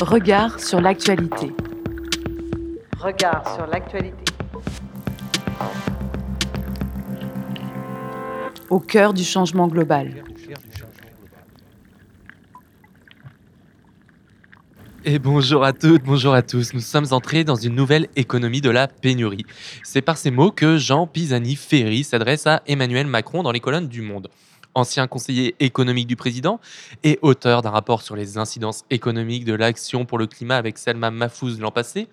Regard sur l'actualité. Regard sur l'actualité. Au cœur du changement global. Et bonjour à toutes, bonjour à tous. Nous sommes entrés dans une nouvelle économie de la pénurie. C'est par ces mots que Jean Pisani-Ferry s'adresse à Emmanuel Macron dans les colonnes du Monde. Ancien conseiller économique du président et auteur d'un rapport sur les incidences économiques de l'action pour le climat avec Selma Mahfouz l'an passé,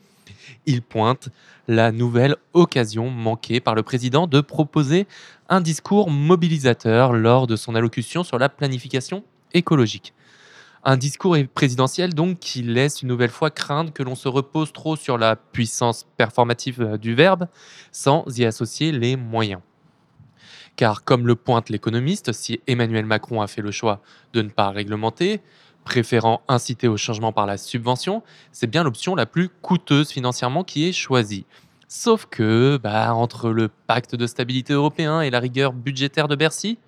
il pointe la nouvelle occasion manquée par le président de proposer un discours mobilisateur lors de son allocution sur la planification écologique. Un discours présidentiel donc qui laisse une nouvelle fois craindre que l'on se repose trop sur la puissance performative euh, du verbe sans y associer les moyens. Car comme le pointe l'économiste, si Emmanuel Macron a fait le choix de ne pas réglementer, préférant inciter au changement par la subvention, c'est bien l'option la plus coûteuse financièrement qui est choisie. Sauf que, bah, entre le pacte de stabilité européen et la rigueur budgétaire de Bercy,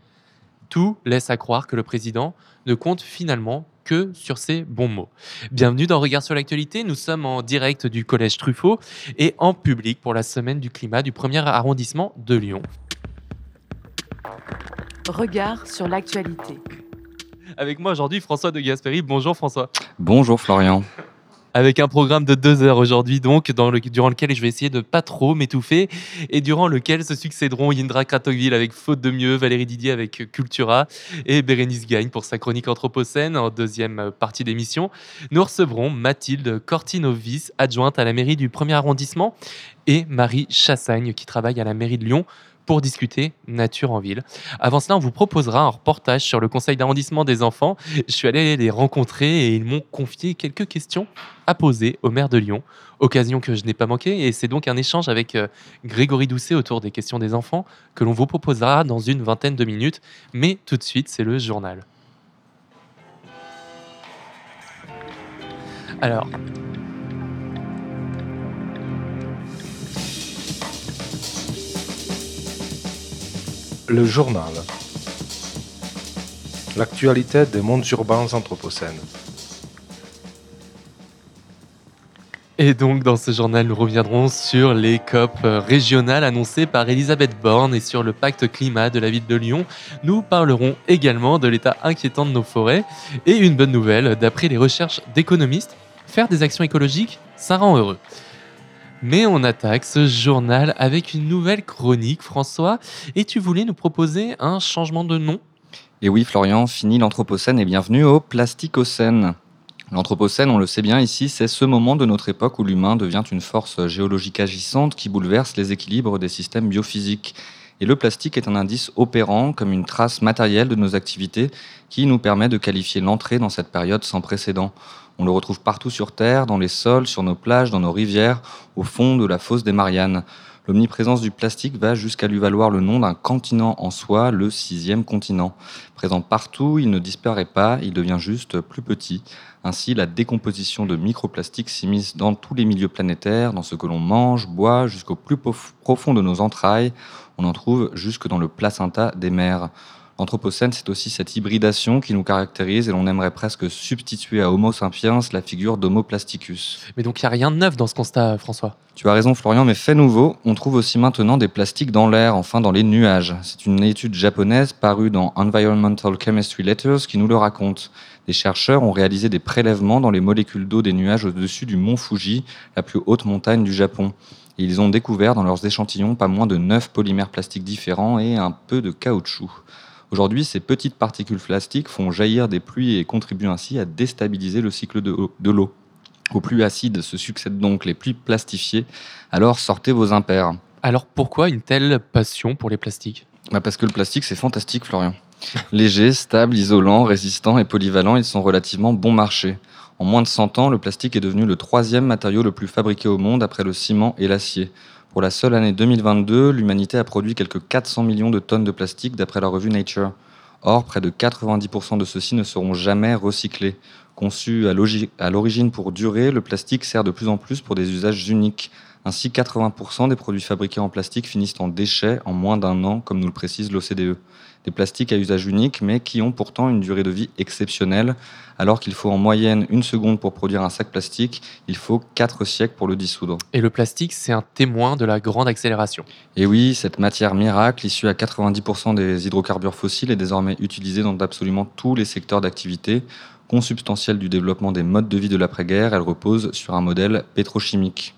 tout laisse à croire que le président ne compte finalement que sur ces bons mots. Bienvenue dans Regard sur l'actualité. Nous sommes en direct du Collège Truffaut et en public pour la semaine du climat du premier arrondissement de Lyon. Regard sur l'actualité. Avec moi aujourd'hui François de Gasperi. Bonjour François. Bonjour Florian avec un programme de deux heures aujourd'hui, donc, dans le, durant lequel je vais essayer de pas trop m'étouffer, et durant lequel se succéderont Yindra Kratokville avec Faute de mieux, Valérie Didier avec Cultura, et Bérénice Gagne pour sa chronique Anthropocène en deuxième partie d'émission. Nous recevrons Mathilde Cortinovis, adjointe à la mairie du premier arrondissement, et Marie Chassagne, qui travaille à la mairie de Lyon pour discuter nature en ville. Avant cela, on vous proposera un reportage sur le conseil d'arrondissement des enfants. Je suis allé les rencontrer et ils m'ont confié quelques questions à poser au maire de Lyon, occasion que je n'ai pas manqué. Et c'est donc un échange avec euh, Grégory Doucet autour des questions des enfants que l'on vous proposera dans une vingtaine de minutes. Mais tout de suite, c'est le journal. Alors, Le journal. L'actualité des mondes urbains anthropocènes. Et donc, dans ce journal, nous reviendrons sur les COP régionales annoncées par Elisabeth Borne et sur le pacte climat de la ville de Lyon. Nous parlerons également de l'état inquiétant de nos forêts. Et une bonne nouvelle, d'après les recherches d'économistes, faire des actions écologiques, ça rend heureux. Mais on attaque ce journal avec une nouvelle chronique, François, et tu voulais nous proposer un changement de nom? Et oui, Florian, fini l'Anthropocène et bienvenue au Plasticocène. L'Anthropocène, on le sait bien ici, c'est ce moment de notre époque où l'humain devient une force géologique agissante qui bouleverse les équilibres des systèmes biophysiques. Et le plastique est un indice opérant comme une trace matérielle de nos activités qui nous permet de qualifier l'entrée dans cette période sans précédent. On le retrouve partout sur Terre, dans les sols, sur nos plages, dans nos rivières, au fond de la fosse des Mariannes. L'omniprésence du plastique va jusqu'à lui valoir le nom d'un continent en soi, le sixième continent. Présent partout, il ne disparaît pas, il devient juste plus petit. Ainsi, la décomposition de microplastiques s'immisce dans tous les milieux planétaires, dans ce que l'on mange, boit, jusqu'au plus profond de nos entrailles. On en trouve jusque dans le placenta des mers. Anthropocène, c'est aussi cette hybridation qui nous caractérise et l'on aimerait presque substituer à Homo sapiens la figure d'Homo plasticus. Mais donc il n'y a rien de neuf dans ce constat, François? Tu as raison, Florian, mais fait nouveau, on trouve aussi maintenant des plastiques dans l'air, enfin dans les nuages. C'est une étude japonaise parue dans Environmental Chemistry Letters qui nous le raconte. Des chercheurs ont réalisé des prélèvements dans les molécules d'eau des nuages au-dessus du mont Fuji, la plus haute montagne du Japon. Et ils ont découvert dans leurs échantillons pas moins de 9 polymères plastiques différents et un peu de caoutchouc. Aujourd'hui, ces petites particules plastiques font jaillir des pluies et contribuent ainsi à déstabiliser le cycle de l'eau. Aux pluies acides se succèdent donc les pluies plastifiées, alors sortez vos impairs. Alors pourquoi une telle passion pour les plastiques? Bah Parce que le plastique c'est fantastique Florian. Léger, stable, isolant, résistant et polyvalent, ils sont relativement bon marché. En moins de 100 ans, le plastique est devenu le troisième matériau le plus fabriqué au monde après le ciment et l'acier. Pour la seule année 2022, l'humanité a produit quelques 400 millions de tonnes de plastique d'après la revue Nature. Or, près de 90% de ceux-ci ne seront jamais recyclés. Conçu à l'origine pour durer, le plastique sert de plus en plus pour des usages uniques. Ainsi, 80% des produits fabriqués en plastique finissent en déchets en moins d'un an, comme nous le précise l'OCDE. Des plastiques à usage unique, mais qui ont pourtant une durée de vie exceptionnelle. Alors qu'il faut en moyenne une seconde pour produire un sac plastique, il faut quatre siècles pour le dissoudre. Et le plastique, c'est un témoin de la grande accélération. Et oui, cette matière miracle, issue à 90% des hydrocarbures fossiles, est désormais utilisée dans absolument tous les secteurs d'activité. Consubstantielle du développement des modes de vie de l'après-guerre, elle repose sur un modèle pétrochimique.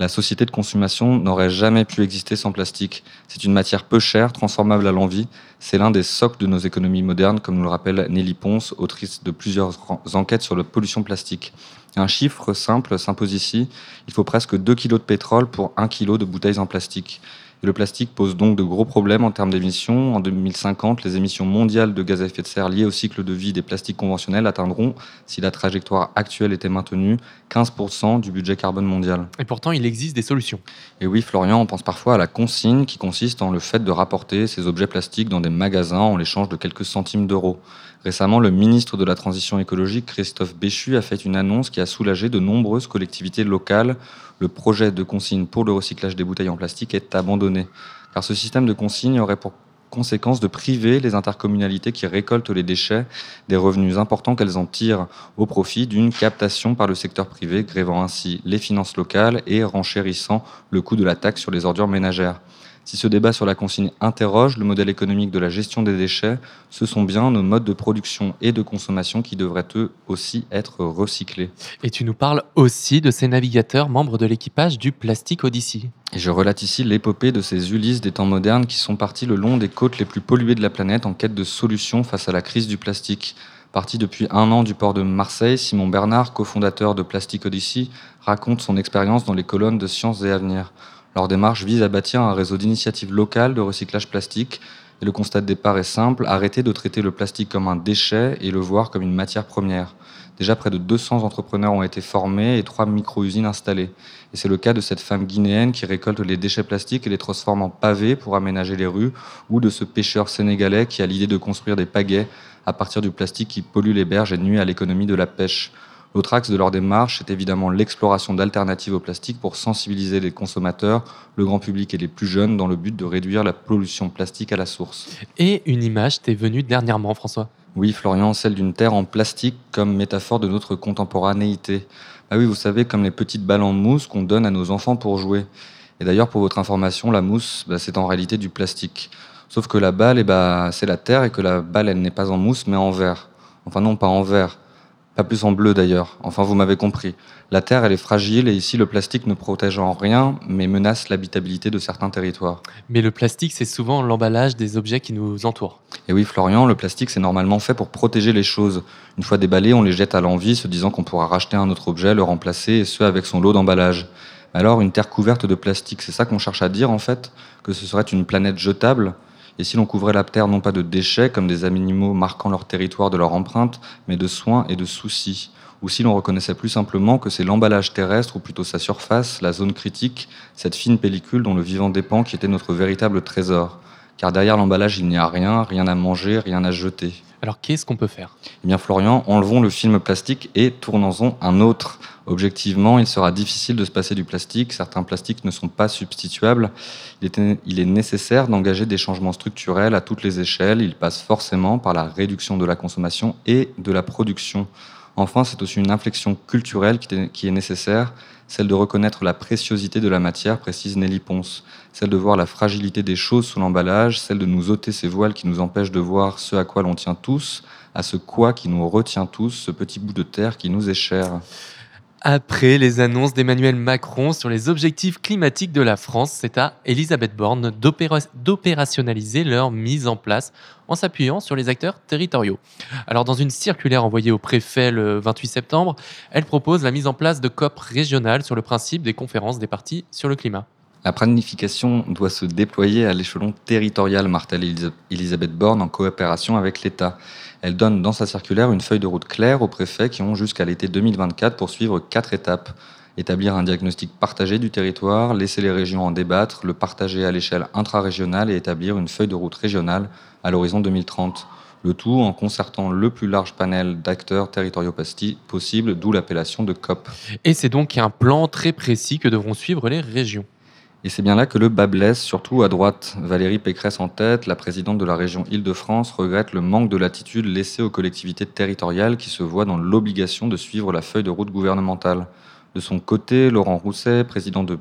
La société de consommation n'aurait jamais pu exister sans plastique. C'est une matière peu chère, transformable à l'envie. C'est l'un des socles de nos économies modernes, comme nous le rappelle Nelly Ponce, autrice de plusieurs enquêtes sur la pollution plastique. Un chiffre simple s'impose ici. Il faut presque 2 kg de pétrole pour 1 kg de bouteilles en plastique. Et le plastique pose donc de gros problèmes en termes d'émissions. En 2050, les émissions mondiales de gaz à effet de serre liées au cycle de vie des plastiques conventionnels atteindront, si la trajectoire actuelle était maintenue, 15% du budget carbone mondial. Et pourtant, il existe des solutions. Et oui, Florian, on pense parfois à la consigne qui consiste en le fait de rapporter ces objets plastiques dans des magasins en l'échange de quelques centimes d'euros. Récemment, le ministre de la Transition écologique, Christophe Béchu, a fait une annonce qui a soulagé de nombreuses collectivités locales. Le projet de consigne pour le recyclage des bouteilles en plastique est abandonné, car ce système de consigne aurait pour conséquence de priver les intercommunalités qui récoltent les déchets des revenus importants qu'elles en tirent au profit d'une captation par le secteur privé, grévant ainsi les finances locales et renchérissant le coût de la taxe sur les ordures ménagères. Si ce débat sur la consigne interroge le modèle économique de la gestion des déchets, ce sont bien nos modes de production et de consommation qui devraient eux aussi être recyclés. Et tu nous parles aussi de ces navigateurs membres de l'équipage du Plastic Odyssey. Et je relate ici l'épopée de ces Ulysses des temps modernes qui sont partis le long des côtes les plus polluées de la planète en quête de solutions face à la crise du plastique. Parti depuis un an du port de Marseille, Simon Bernard, cofondateur de Plastic Odyssey, raconte son expérience dans les colonnes de Sciences et Avenir. Leur démarche vise à bâtir un réseau d'initiatives locales de recyclage plastique. Et le constat de départ est simple, arrêter de traiter le plastique comme un déchet et le voir comme une matière première. Déjà, près de 200 entrepreneurs ont été formés et trois micro-usines installées. Et c'est le cas de cette femme guinéenne qui récolte les déchets plastiques et les transforme en pavés pour aménager les rues, ou de ce pêcheur sénégalais qui a l'idée de construire des pagaies à partir du plastique qui pollue les berges et nuit à l'économie de la pêche. L'autre axe de leur démarche est évidemment l'exploration d'alternatives au plastique pour sensibiliser les consommateurs, le grand public et les plus jeunes dans le but de réduire la pollution plastique à la source. Et une image t'est venue dernièrement, François? Oui, Florian, celle d'une terre en plastique comme métaphore de notre contemporanéité. Ah oui, vous savez, comme les petites balles en mousse qu'on donne à nos enfants pour jouer. Et d'ailleurs, pour votre information, la mousse, bah, c'est en réalité du plastique. Sauf que la balle, eh bah, c'est la terre et que la balle, elle n'est pas en mousse, mais en verre. Enfin non, pas en verre pas plus en bleu d'ailleurs. Enfin, vous m'avez compris. La Terre, elle est fragile et ici, le plastique ne protège en rien, mais menace l'habitabilité de certains territoires. Mais le plastique, c'est souvent l'emballage des objets qui nous entourent. Et oui, Florian, le plastique, c'est normalement fait pour protéger les choses. Une fois déballées, on les jette à l'envie, se disant qu'on pourra racheter un autre objet, le remplacer, et ce, avec son lot d'emballage. Alors, une Terre couverte de plastique, c'est ça qu'on cherche à dire, en fait? Que ce serait une planète jetable? Et si l'on couvrait la Terre non pas de déchets, comme des animaux marquant leur territoire de leur empreinte, mais de soins et de soucis. Ou si l'on reconnaissait plus simplement que c'est l'emballage terrestre, ou plutôt sa surface, la zone critique, cette fine pellicule dont le vivant dépend, qui était notre véritable trésor Car derrière l'emballage, il n'y a rien, rien à manger, rien à jeter. Alors qu'est-ce qu'on peut faire? Eh bien Florian, enlevons le film plastique et tournons-en un autre. Objectivement, il sera difficile de se passer du plastique. Certains plastiques ne sont pas substituables. Il est, il est nécessaire d'engager des changements structurels à toutes les échelles. Il passe forcément par la réduction de la consommation et de la production. Enfin, c'est aussi une inflexion culturelle qui est nécessaire, celle de reconnaître la préciosité de la matière, précise Nelly Ponce, celle de voir la fragilité des choses sous l'emballage, celle de nous ôter ces voiles qui nous empêchent de voir ce à quoi l'on tient tous, à ce quoi qui nous retient tous, ce petit bout de terre qui nous est cher. Après les annonces d'Emmanuel Macron sur les objectifs climatiques de la France, c'est à Elisabeth Borne d'opérationnaliser leur mise en place en s'appuyant sur les acteurs territoriaux. Alors dans une circulaire envoyée au préfet le 28 septembre, elle propose la mise en place de COP régionales sur le principe des conférences des partis sur le climat. La planification doit se déployer à l'échelon territorial, martèle Elisabeth Borne en coopération avec l'État. Elle donne dans sa circulaire une feuille de route claire aux préfets qui ont jusqu'à l'été 2024 pour suivre quatre étapes. Établir un diagnostic partagé du territoire, laisser les régions en débattre, le partager à l'échelle intra-régionale et établir une feuille de route régionale à l'horizon 2030. Le tout en concertant le plus large panel d'acteurs territoriaux possible, d'où l'appellation de COP. Et c'est donc un plan très précis que devront suivre les régions. Et c'est bien là que le bas blesse, surtout à droite. Valérie Pécresse en tête, la présidente de la région Île-de-France, regrette le manque de latitude laissé aux collectivités territoriales qui se voient dans l'obligation de suivre la feuille de route gouvernementale. De son côté, Laurent Rousset, président de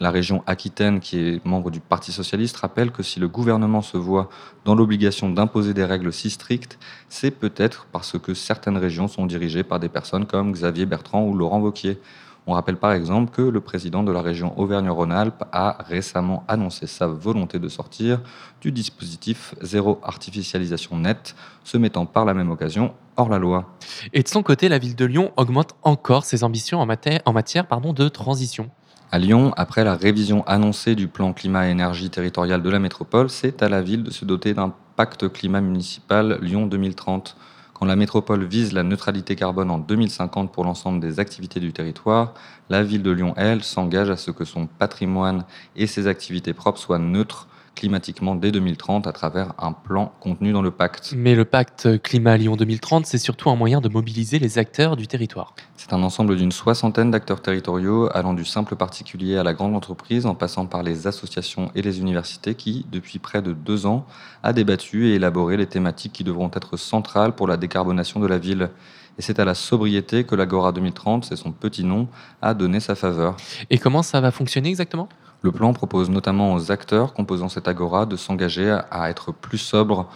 la région Aquitaine, qui est membre du Parti socialiste, rappelle que si le gouvernement se voit dans l'obligation d'imposer des règles si strictes, c'est peut-être parce que certaines régions sont dirigées par des personnes comme Xavier Bertrand ou Laurent Wauquiez. On rappelle par exemple que le président de la région Auvergne-Rhône-Alpes a récemment annoncé sa volonté de sortir du dispositif zéro artificialisation nette, se mettant par la même occasion hors la loi. Et de son côté, la ville de Lyon augmente encore ses ambitions en matière, en matière pardon, de transition. À Lyon, après la révision annoncée du plan climat-énergie territorial de la métropole, c'est à la ville de se doter d'un pacte climat municipal Lyon 2030. Quand la métropole vise la neutralité carbone en 2050 pour l'ensemble des activités du territoire, la ville de Lyon, elle, s'engage à ce que son patrimoine et ses activités propres soient neutres climatiquement dès 2030 à travers un plan contenu dans le pacte. Mais le pacte Climat Lyon 2030, c'est surtout un moyen de mobiliser les acteurs du territoire. C'est un ensemble d'une soixantaine d'acteurs territoriaux allant du simple particulier à la grande entreprise en passant par les associations et les universités qui, depuis près de deux ans, a débattu et élaboré les thématiques qui devront être centrales pour la décarbonation de la ville. Et c'est à la sobriété que l'Agora 2030, c'est son petit nom, a donné sa faveur. Et comment ça va fonctionner exactement? Le plan propose notamment aux acteurs composant cette Agora de s'engager à être plus sobres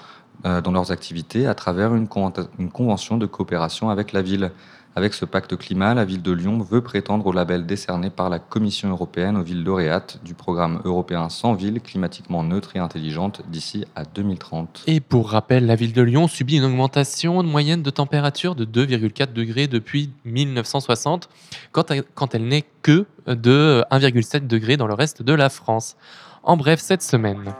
euh, dans leurs activités à travers une, conven- une convention de coopération avec la ville. Avec ce pacte climat, la ville de Lyon veut prétendre au label décerné par la Commission européenne aux villes lauréates du programme européen 100 villes climatiquement neutres et intelligentes d'ici à 2030. Et pour rappel, la ville de Lyon subit une augmentation moyenne de température de 2,4 degrés depuis 1960, quand elle, n'est que de 1,7 degrés dans le reste de la France. En bref, cette semaine.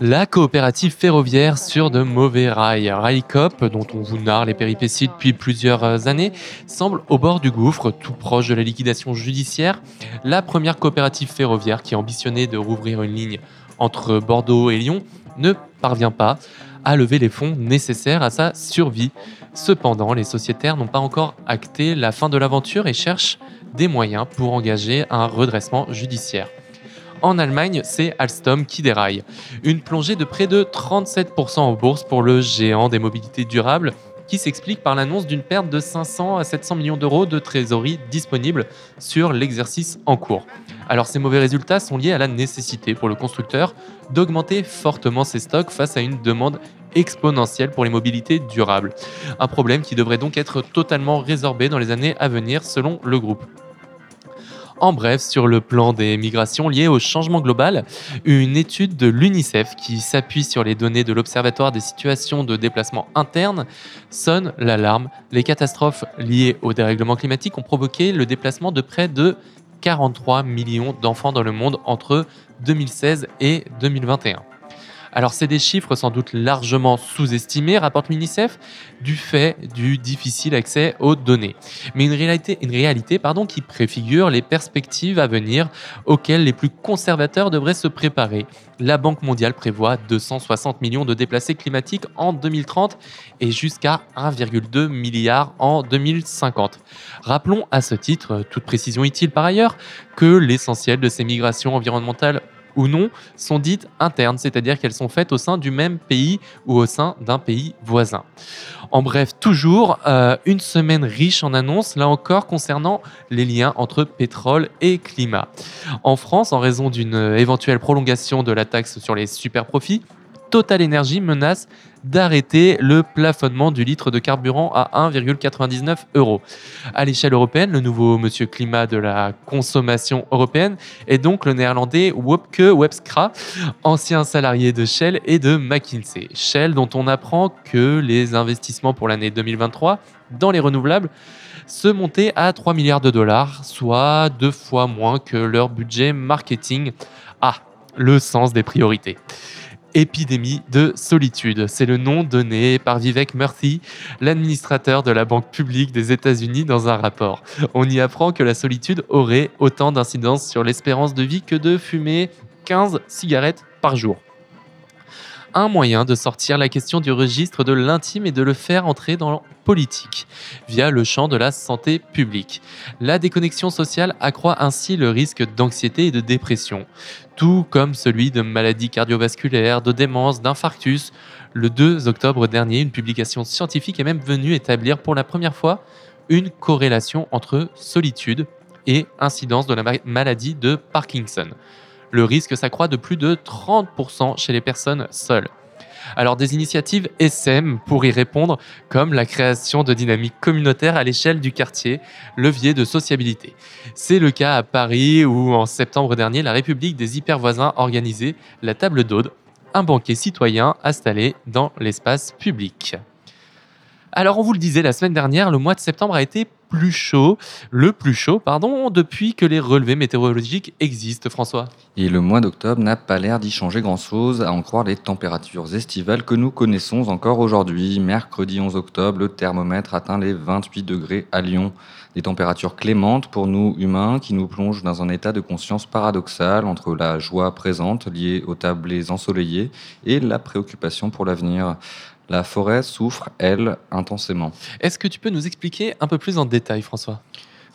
La coopérative ferroviaire sur de mauvais rails, Railcop, dont on vous narre les péripéties depuis plusieurs années, semble au bord du gouffre, tout proche de la liquidation judiciaire. La première coopérative ferroviaire qui ambitionnait de rouvrir une ligne entre Bordeaux et Lyon ne parvient pas à lever les fonds nécessaires à sa survie. Cependant, les sociétaires n'ont pas encore acté la fin de l'aventure et cherchent des moyens pour engager un redressement judiciaire. En Allemagne, c'est Alstom qui déraille. Une plongée de près de 37% en bourse pour le géant des mobilités durables qui s'explique par l'annonce d'une perte de 500 à 700 millions d'euros de trésorerie disponible sur l'exercice en cours. Alors ces mauvais résultats sont liés à la nécessité pour le constructeur d'augmenter fortement ses stocks face à une demande exponentielle pour les mobilités durables. Un problème qui devrait donc être totalement résorbé dans les années à venir selon le groupe. En bref, sur le plan des migrations liées au changement global, une étude de l'UNICEF qui s'appuie sur les données de l'Observatoire des situations de déplacement interne sonne l'alarme. Les catastrophes liées au dérèglement climatique ont provoqué le déplacement de près de 43 millions d'enfants dans le monde entre 2016 et 2021. Alors c'est des chiffres sans doute largement sous-estimés, rapporte l'UNICEF, du fait du difficile accès aux données. Mais une réalité, qui préfigure les perspectives à venir auxquelles les plus conservateurs devraient se préparer. La Banque mondiale prévoit 260 millions de déplacés climatiques en 2030 et jusqu'à 1,2 milliard en 2050. Rappelons à ce titre, toute précision utile par ailleurs, que l'essentiel de ces migrations environnementales ou non sont dites internes, c'est-à-dire qu'elles sont faites au sein du même pays ou au sein d'un pays voisin. En bref, toujours euh, une semaine riche en annonces, là encore concernant les liens entre pétrole et climat. En France, en raison d'une éventuelle prolongation de la taxe sur les super profits, Total Energy menace d'arrêter le plafonnement du litre de carburant à 1,99 euros. À l'échelle européenne, le nouveau monsieur climat de la consommation européenne est donc le néerlandais Wopke Webskra, ancien salarié de Shell et de McKinsey. Shell dont on apprend que les investissements pour l'année 2023 dans les renouvelables se montaient à 3 milliards de dollars, soit deux fois moins que leur budget marketing. Ah, le sens des priorités. Épidémie de solitude. C'est le nom donné par Vivek Murthy, l'administrateur de la Banque publique des États-Unis, dans un rapport. On y apprend que la solitude aurait autant d'incidence sur l'espérance de vie que de fumer 15 cigarettes par jour. Un moyen de sortir la question du registre de l'intime et de le faire entrer dans la politique, via le champ de la santé publique. La déconnexion sociale accroît ainsi le risque d'anxiété et de dépression, tout comme celui de maladies cardiovasculaires, de démence, d'infarctus. Le 2 octobre dernier, une publication scientifique est même venue établir pour la première fois une corrélation entre solitude et incidence de la ma- maladie de Parkinson. Le risque s'accroît de plus de 30% chez les personnes seules. Alors des initiatives SM pour y répondre, comme la création de dynamiques communautaires à l'échelle du quartier, levier de sociabilité. C'est le cas à Paris où en septembre dernier, la République des hypervoisins organisait la table d'Aude, un banquet citoyen installé dans l'espace public. Alors on vous le disait la semaine dernière, le mois de septembre a été plus chaud, le plus chaud, pardon, depuis que les relevés météorologiques existent, François. Et le mois d'octobre n'a pas l'air d'y changer grand-chose, à en croire les températures estivales que nous connaissons encore aujourd'hui. Mercredi 11 octobre, le thermomètre atteint les 28 degrés à Lyon. Des températures clémentes pour nous humains qui nous plongent dans un état de conscience paradoxal entre la joie présente liée aux tablés ensoleillés et la préoccupation pour l'avenir. La forêt souffre, elle, intensément. Est-ce que tu peux nous expliquer un peu plus en détail, François?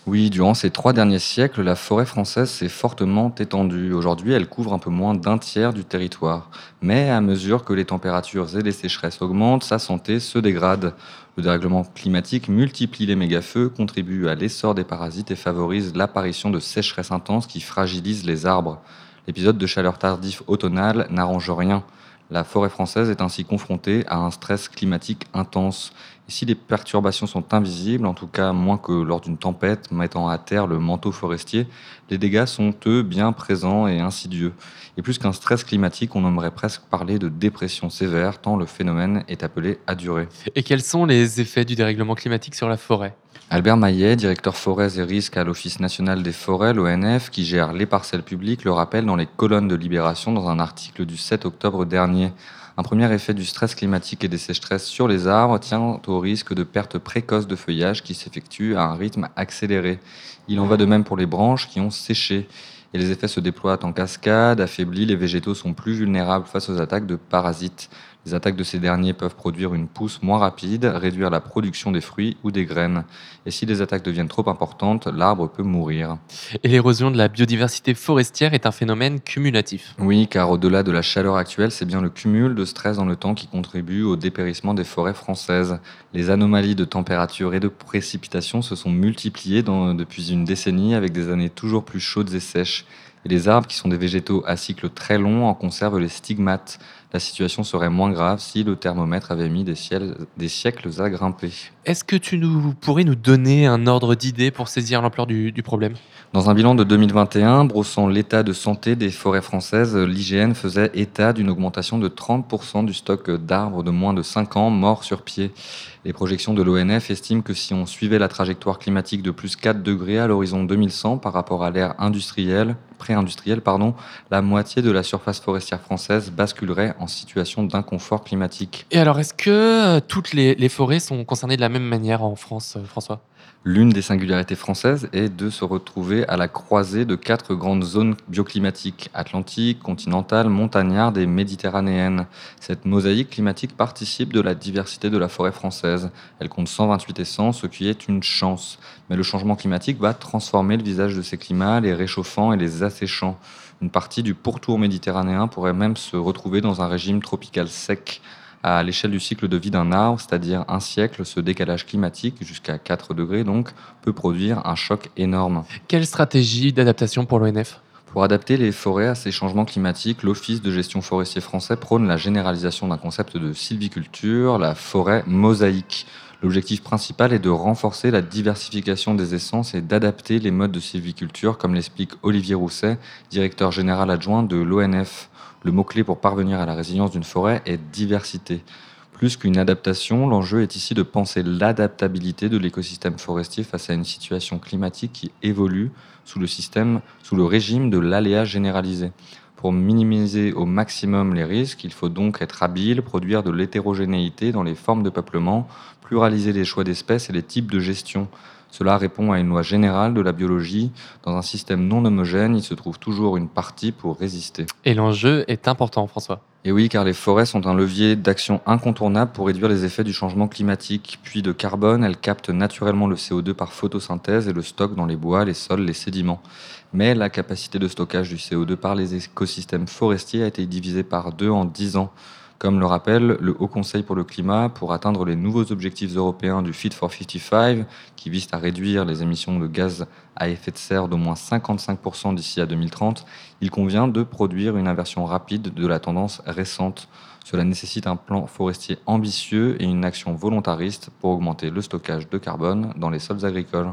Oui, durant ces trois derniers siècles, la forêt française s'est fortement étendue. Aujourd'hui, elle couvre un peu moins d'un tiers du territoire. Mais à mesure que les températures et les sécheresses augmentent, sa santé se dégrade. Le dérèglement climatique multiplie les mégafeux, contribue à l'essor des parasites et favorise l'apparition de sécheresses intenses qui fragilisent les arbres. L'épisode de chaleur tardif automnale n'arrange rien. La forêt française est ainsi confrontée à un stress climatique intense. Si les perturbations sont invisibles, en tout cas moins que lors d'une tempête mettant à terre le manteau forestier, les dégâts sont eux bien présents et insidieux. Et plus qu'un stress climatique, on aimerait presque parler de dépression sévère, tant le phénomène est appelé à durer. Et quels sont les effets du dérèglement climatique sur la forêt? Albert Maillet, directeur forêts et risques à l'Office national des forêts, l'ONF, qui gère les parcelles publiques, le rappelle dans les colonnes de Libération dans un article du 7 octobre dernier. Un premier effet du stress climatique et des sécheresses sur les arbres tient au risque de perte précoce de feuillage qui s'effectue à un rythme accéléré. Il en va de même pour les branches qui ont séché. Et les effets se déploient en cascade, affaiblis, les végétaux sont plus vulnérables face aux attaques de parasites. Les attaques de ces derniers peuvent produire une pousse moins rapide, réduire la production des fruits ou des graines. Et si les attaques deviennent trop importantes, l'arbre peut mourir. Et l'érosion de la biodiversité forestière est un phénomène cumulatif. Oui, car au-delà de la chaleur actuelle, c'est bien le cumul de stress dans le temps qui contribue au dépérissement des forêts françaises. Les anomalies de température et de précipitation se sont multipliées dans- depuis une décennie avec des années toujours plus chaudes et sèches. Et les arbres, qui sont des végétaux à cycle très long, en conservent les stigmates. La situation serait moins grave si le thermomètre avait mis des, ciels- des siècles à grimper. Est-ce que tu nous, pourrais nous donner un ordre d'idée pour saisir l'ampleur du, du problème? Dans un bilan de 2021, brossant l'état de santé des forêts françaises, l'IGN faisait état d'une augmentation de 30% du stock d'arbres de moins de 5 ans morts sur pied. Les projections de l'ONF estiment que si on suivait la trajectoire climatique de plus 4 degrés à l'horizon 2100 par rapport à l'ère industrielle, pré-industrielle, pardon, la moitié de la surface forestière française basculerait en situation d'inconfort climatique. Et alors, est-ce que euh, toutes les, forêts sont concernées de la même manière en France, euh, François? L'une des singularités françaises est de se retrouver à la croisée de quatre grandes zones bioclimatiques, atlantique, continentale, montagnarde et méditerranéenne. Cette mosaïque climatique participe de la diversité de la forêt française. Elle compte 128 essences, ce qui est une chance. Mais le changement climatique va transformer le visage de ces climats, les réchauffant et les asséchant. Une partie du pourtour méditerranéen pourrait même se retrouver dans un régime tropical sec. À l'échelle du cycle de vie d'un arbre, c'est-à-dire un siècle, ce décalage climatique, jusqu'à 4 degrés donc, peut produire un choc énorme. Quelle stratégie d'adaptation pour l'ONF Pour adapter les forêts à ces changements climatiques, l'Office de gestion forestier français prône la généralisation d'un concept de sylviculture, la forêt mosaïque. L'objectif principal est de renforcer la diversification des essences et d'adapter les modes de sylviculture, comme l'explique Olivier Rousset, directeur général adjoint de l'ONF. Le mot-clé pour parvenir à la résilience d'une forêt est diversité. Plus qu'une adaptation, l'enjeu est ici de penser l'adaptabilité de l'écosystème forestier face à une situation climatique qui évolue sous le régime de l'aléa généralisé. Pour minimiser au maximum les risques, il faut donc être habile, produire de l'hétérogénéité dans les formes de peuplement, pluraliser les choix d'espèces et les types de gestion. Cela répond à une loi générale de la biologie. Dans un système non homogène, il se trouve toujours une partie pour résister. Et l'enjeu est important, François. Et oui, car les forêts sont un levier d'action incontournable pour réduire les effets du changement climatique. Puis de carbone, elles captent naturellement le CO2 par photosynthèse et le stockent dans les bois, les sols, les sédiments. Mais la capacité de stockage du CO2 par les écosystèmes forestiers a été divisée par deux en dix ans. Comme le rappelle le Haut Conseil pour le climat, pour atteindre les nouveaux objectifs européens du Fit for 55, qui visent à réduire les émissions de gaz à effet de serre d'au moins 55% d'ici à 2030, il convient de produire une inversion rapide de la tendance récente. Cela nécessite un plan forestier ambitieux et une action volontariste pour augmenter le stockage de carbone dans les sols agricoles.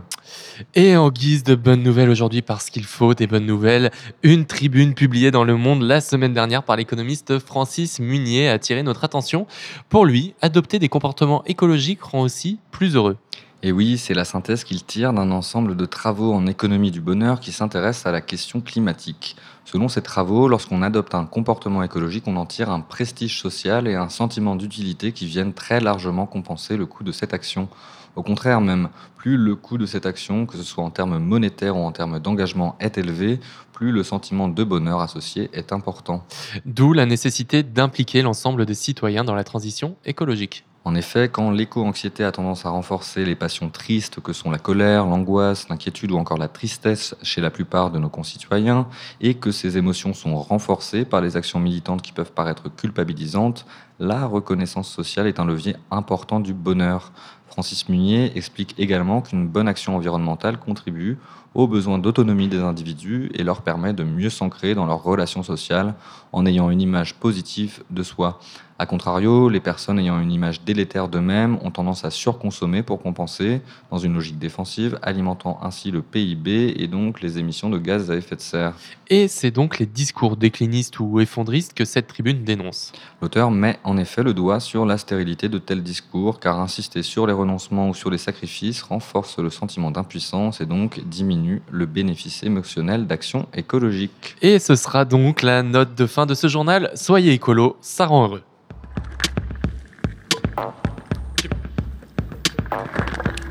Et en guise de bonnes nouvelles aujourd'hui, parce qu'il faut des bonnes nouvelles, une tribune publiée dans Le Monde la semaine dernière par l'économiste Francis Munier a attiré notre attention. Pour lui, adopter des comportements écologiques rend aussi plus heureux. Et oui, c'est la synthèse qu'il tire d'un ensemble de travaux en économie du bonheur qui s'intéressent à la question climatique. Selon ces travaux, lorsqu'on adopte un comportement écologique, on en tire un prestige social et un sentiment d'utilité qui viennent très largement compenser le coût de cette action. Au contraire même, plus le coût de cette action, que ce soit en termes monétaires ou en termes d'engagement, est élevé, plus le sentiment de bonheur associé est important. D'où la nécessité d'impliquer l'ensemble des citoyens dans la transition écologique. En effet, quand l'éco-anxiété a tendance à renforcer les passions tristes que sont la colère, l'angoisse, l'inquiétude ou encore la tristesse chez la plupart de nos concitoyens, et que ces émotions sont renforcées par les actions militantes qui peuvent paraître culpabilisantes, la reconnaissance sociale est un levier important du bonheur. Francis Munier explique également qu'une bonne action environnementale contribue aux besoins d'autonomie des individus et leur permet de mieux s'ancrer dans leurs relations sociales en ayant une image positive de soi. A contrario, les personnes ayant une image délétère d'eux-mêmes ont tendance à surconsommer pour compenser, dans une logique défensive, alimentant ainsi le PIB et donc les émissions de gaz à effet de serre. Et c'est donc les discours déclinistes ou effondristes que cette tribune dénonce. L'auteur met en effet le doigt sur la stérilité de tels discours, car insister sur les renoncements ou sur les sacrifices renforce le sentiment d'impuissance et donc diminue le bénéfice émotionnel d'action écologique. Et ce sera donc la note de fin de ce journal. Soyez écolo, ça rend heureux.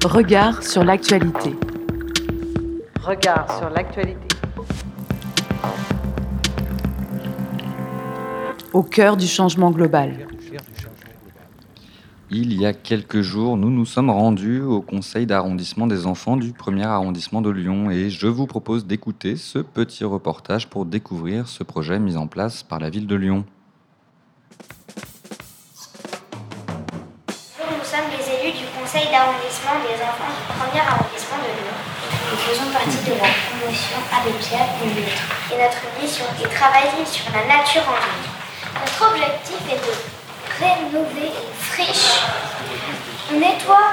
Regard sur l'actualité. Regard sur l'actualité. Au cœur du changement global. Il y a quelques jours, nous nous sommes rendus au conseil d'arrondissement des enfants du premier arrondissement de Lyon et je vous propose d'écouter ce petit reportage pour découvrir ce projet mis en place par la ville de Lyon. Des enfants du premier arrondissement de Lyon. Nous faisons partie de la promotion Abbé Pierre et l'autre. Et notre mission est de travailler sur la nature en ville. Notre objectif est de rénover une friche. On nettoie,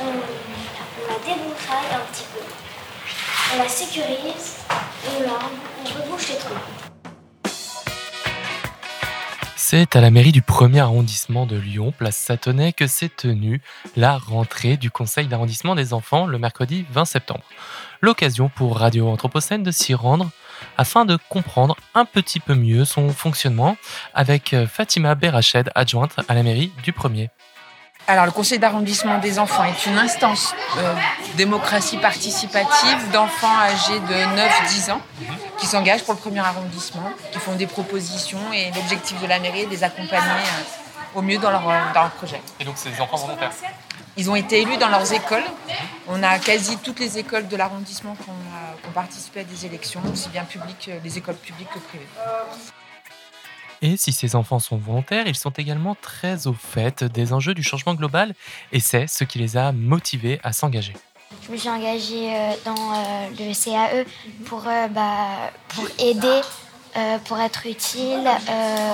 on, la déboutraille un petit peu. On la sécurise on, la, on rebouche les trous. C'est à la mairie du premier arrondissement de Lyon, place Satonnet, que s'est tenue la rentrée du conseil d'arrondissement des enfants le mercredi 20 septembre. L'occasion pour Radio Anthropocène de s'y rendre afin de comprendre un petit peu mieux son fonctionnement avec Fatima Berached, adjointe à la mairie du premier. Alors, le conseil d'arrondissement des enfants est une instance euh, démocratie participative d'enfants âgés de 9-10 ans qui s'engagent pour le premier arrondissement, qui font des propositions et l'objectif de la mairie est de les accompagner euh, au mieux dans leur, euh, dans leur projet. Et donc, c'est des enfants volontaires. Ils ont été élus dans leurs écoles. On a quasi toutes les écoles de l'arrondissement qui ont, participé à des élections, aussi bien publiques, les écoles publiques que privées. Et si ces enfants sont volontaires, ils sont également très au fait des enjeux du changement global et c'est ce qui les a motivés à s'engager. Je me suis engagée euh, dans euh, le CAE pour, euh, bah, pour aider, pour être utile. euh,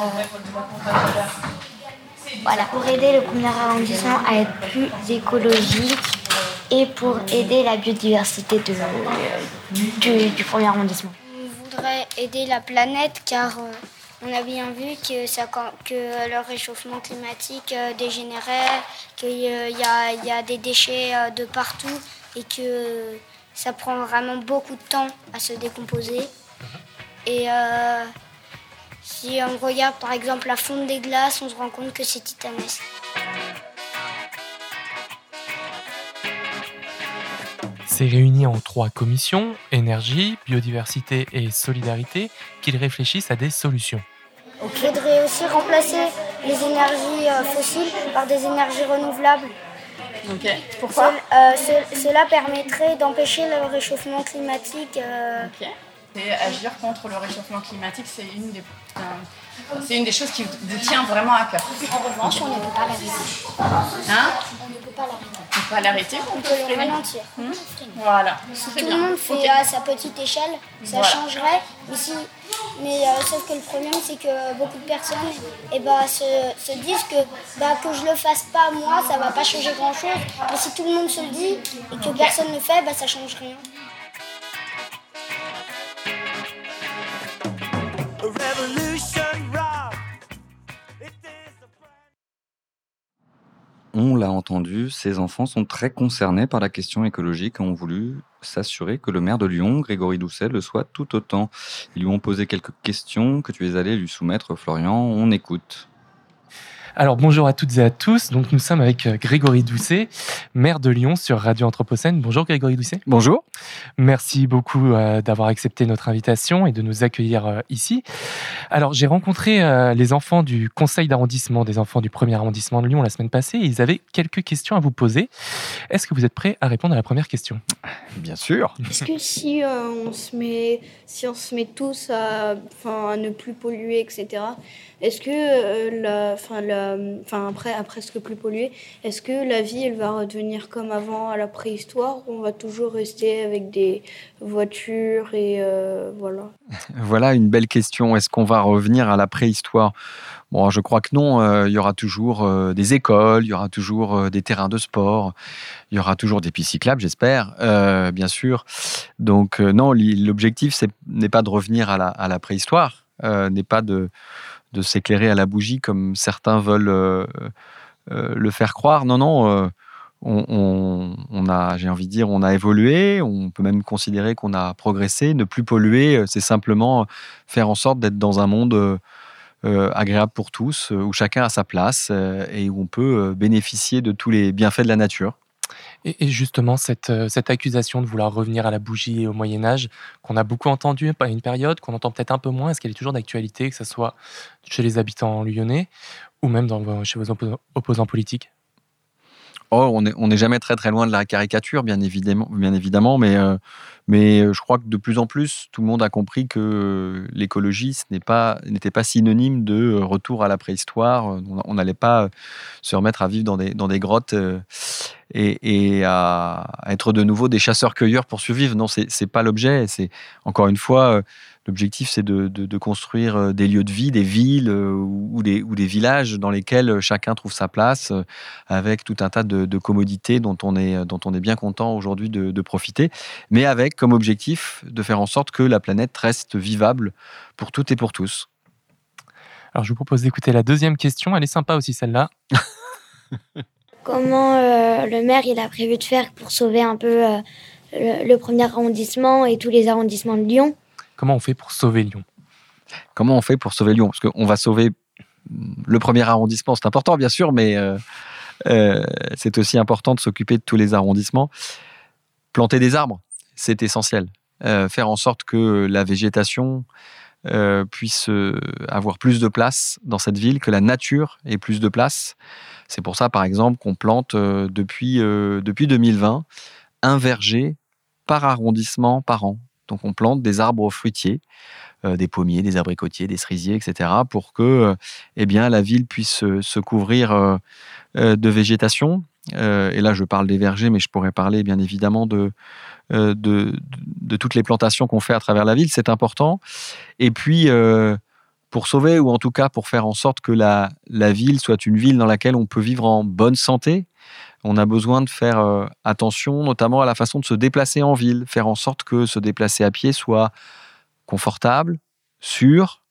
voilà, pour aider le premier arrondissement à être plus écologique et pour aider la biodiversité de, du, du premier arrondissement. On voudrait aider la planète car euh, on a bien vu que, ça, que le réchauffement climatique euh, dégénérait, qu'il y, a, il y a des déchets euh, de partout et que ça prend vraiment beaucoup de temps à se décomposer. Et euh, si on regarde par exemple la fonte des glaces, on se rend compte que c'est titanesque. S'est réuni en trois commissions, énergie, biodiversité et solidarité, qu'ils réfléchissent à des solutions. Il faudrait aussi remplacer les énergies euh, fossiles par des énergies renouvelables. Ok. Pourquoi euh, ce- cela permettrait d'empêcher le réchauffement climatique. euh, Ok. Et agir contre le réchauffement climatique, c'est une des, euh, c'est une des choses qui vous tient vraiment à cœur. En revanche, on ne peut pas l'arrêter. Hein On ne peut pas l'arrêter. On peut pas l'arrêter, on On peut le ralentir. Voilà. Si tout bien. le monde fait à sa petite échelle, ça Voilà. changerait. Mais, si, mais euh, sauf que le problème, c'est que beaucoup de personnes eh ben, se, se disent que, bah, que je le fasse pas moi, ça va pas changer grand chose. Mais si tout le monde se le dit et que personne ne le fait, bah, ça change rien. On l'a entendu, ces enfants sont très concernés par la question écologique et ont voulu s'assurer que le maire de Lyon, Grégory Doucet, le soit tout autant. Ils lui ont posé quelques questions que tu es allé lui soumettre, Florian. On écoute. Alors bonjour à toutes et à tous. Donc nous sommes avec euh, Grégory Doucet, maire de Lyon sur Radio Anthropocène. Bonjour Grégory Doucet. Bonjour. Merci beaucoup euh, d'avoir accepté notre invitation et de nous accueillir euh, ici. Alors j'ai rencontré euh, les enfants du conseil d'arrondissement des enfants du premier arrondissement de Lyon la semaine passée et ils avaient quelques questions à vous poser. Est-ce que vous êtes prêts à répondre à la première question? Bien sûr. Est-ce que si euh, on se met, si on se met tous à, enfin, à ne plus polluer, etc. Est-ce que euh, la, enfin, la, enfin, après, à presque plus polluer, est-ce que la vie, elle va redevenir comme avant à la préhistoire ou on va toujours rester avec des voitures et euh, voilà. Voilà une belle question. Est-ce qu'on va revenir à la préhistoire? Bon, je crois que non. euh, Il y aura toujours euh, des écoles, il y aura toujours euh, des terrains de sport, il y aura toujours des pistes cyclables, j'espère, euh, bien sûr. Donc euh, non, l'objectif n'est pas de revenir à la, à la préhistoire, euh, n'est pas de, de s'éclairer à la bougie comme certains veulent euh, euh, le faire croire. Non, non. euh, on, a, j'ai envie de dire, on a évolué. On peut même considérer qu'on a progressé. Ne plus polluer, c'est simplement faire en sorte d'être dans un monde agréable pour tous, où chacun a sa place et où on peut bénéficier de tous les bienfaits de la nature. Et, justement, cette, euh, cette accusation de vouloir revenir à la bougie et au Moyen Âge, qu'on a beaucoup entendu à une période, qu'on entend peut-être un peu moins, est-ce qu'elle est toujours d'actualité, que ce soit chez les habitants lyonnais ou même chez vos oppo- opposants politiques? Oh, on n'est on n'est jamais très très loin de la caricature, bien évidemment, bien évidemment mais, euh, mais euh, je crois que de plus en plus, tout le monde a compris que l'écologie n'est pas- n'était pas, synonyme de euh, retour à la préhistoire. On n'allait pas euh, se remettre à vivre dans des, grottes euh, et, à, être de nouveau des chasseurs-cueilleurs pour survivre. Non, c'est c'est pas l'objet. C'est encore une fois, euh, l'objectif c'est de, construire euh, des lieux de vie, des villes euh, ou, des, villages dans lesquels euh, chacun trouve sa place. euh, avec tout un tas de, commodités dont on est, dont on est bien content aujourd'hui de, de profiter, mais avec comme objectif de faire en sorte que la planète reste vivable pour toutes et pour tous. Alors je vous propose d'écouter la deuxième question, elle est sympa aussi celle-là. Comment euh, le maire il a prévu de faire pour sauver un peu euh, le, le premier arrondissement et tous les arrondissements de Lyon? Comment on fait pour sauver Lyon? Comment on fait pour sauver Lyon? Parce qu'on va sauver le premier arrondissement, c'est important bien sûr, mais euh, euh, c'est aussi important de s'occuper de tous les arrondissements. Planter des arbres, c'est essentiel. Euh, faire en sorte que la végétation euh, puisse euh, avoir plus de place dans cette ville, que la nature ait plus de place. C'est pour ça, par exemple, qu'on plante euh, depuis, depuis 2020 un verger par arrondissement par an. Donc on plante des arbres fruitiers, des pommiers, des abricotiers, des cerisiers, etc., pour que euh, eh bien, la ville puisse se couvrir de végétation. Et là, je parle des vergers, mais je pourrais parler bien évidemment de, euh, de, toutes les plantations qu'on fait à travers la ville. C'est important. Et puis, euh, pour sauver, ou en tout cas pour faire en sorte que la, la ville soit une ville dans laquelle on peut vivre en bonne santé, on a besoin de faire euh, attention notamment à la façon de se déplacer en ville, faire en sorte que se déplacer à pied soit confortable, sûr,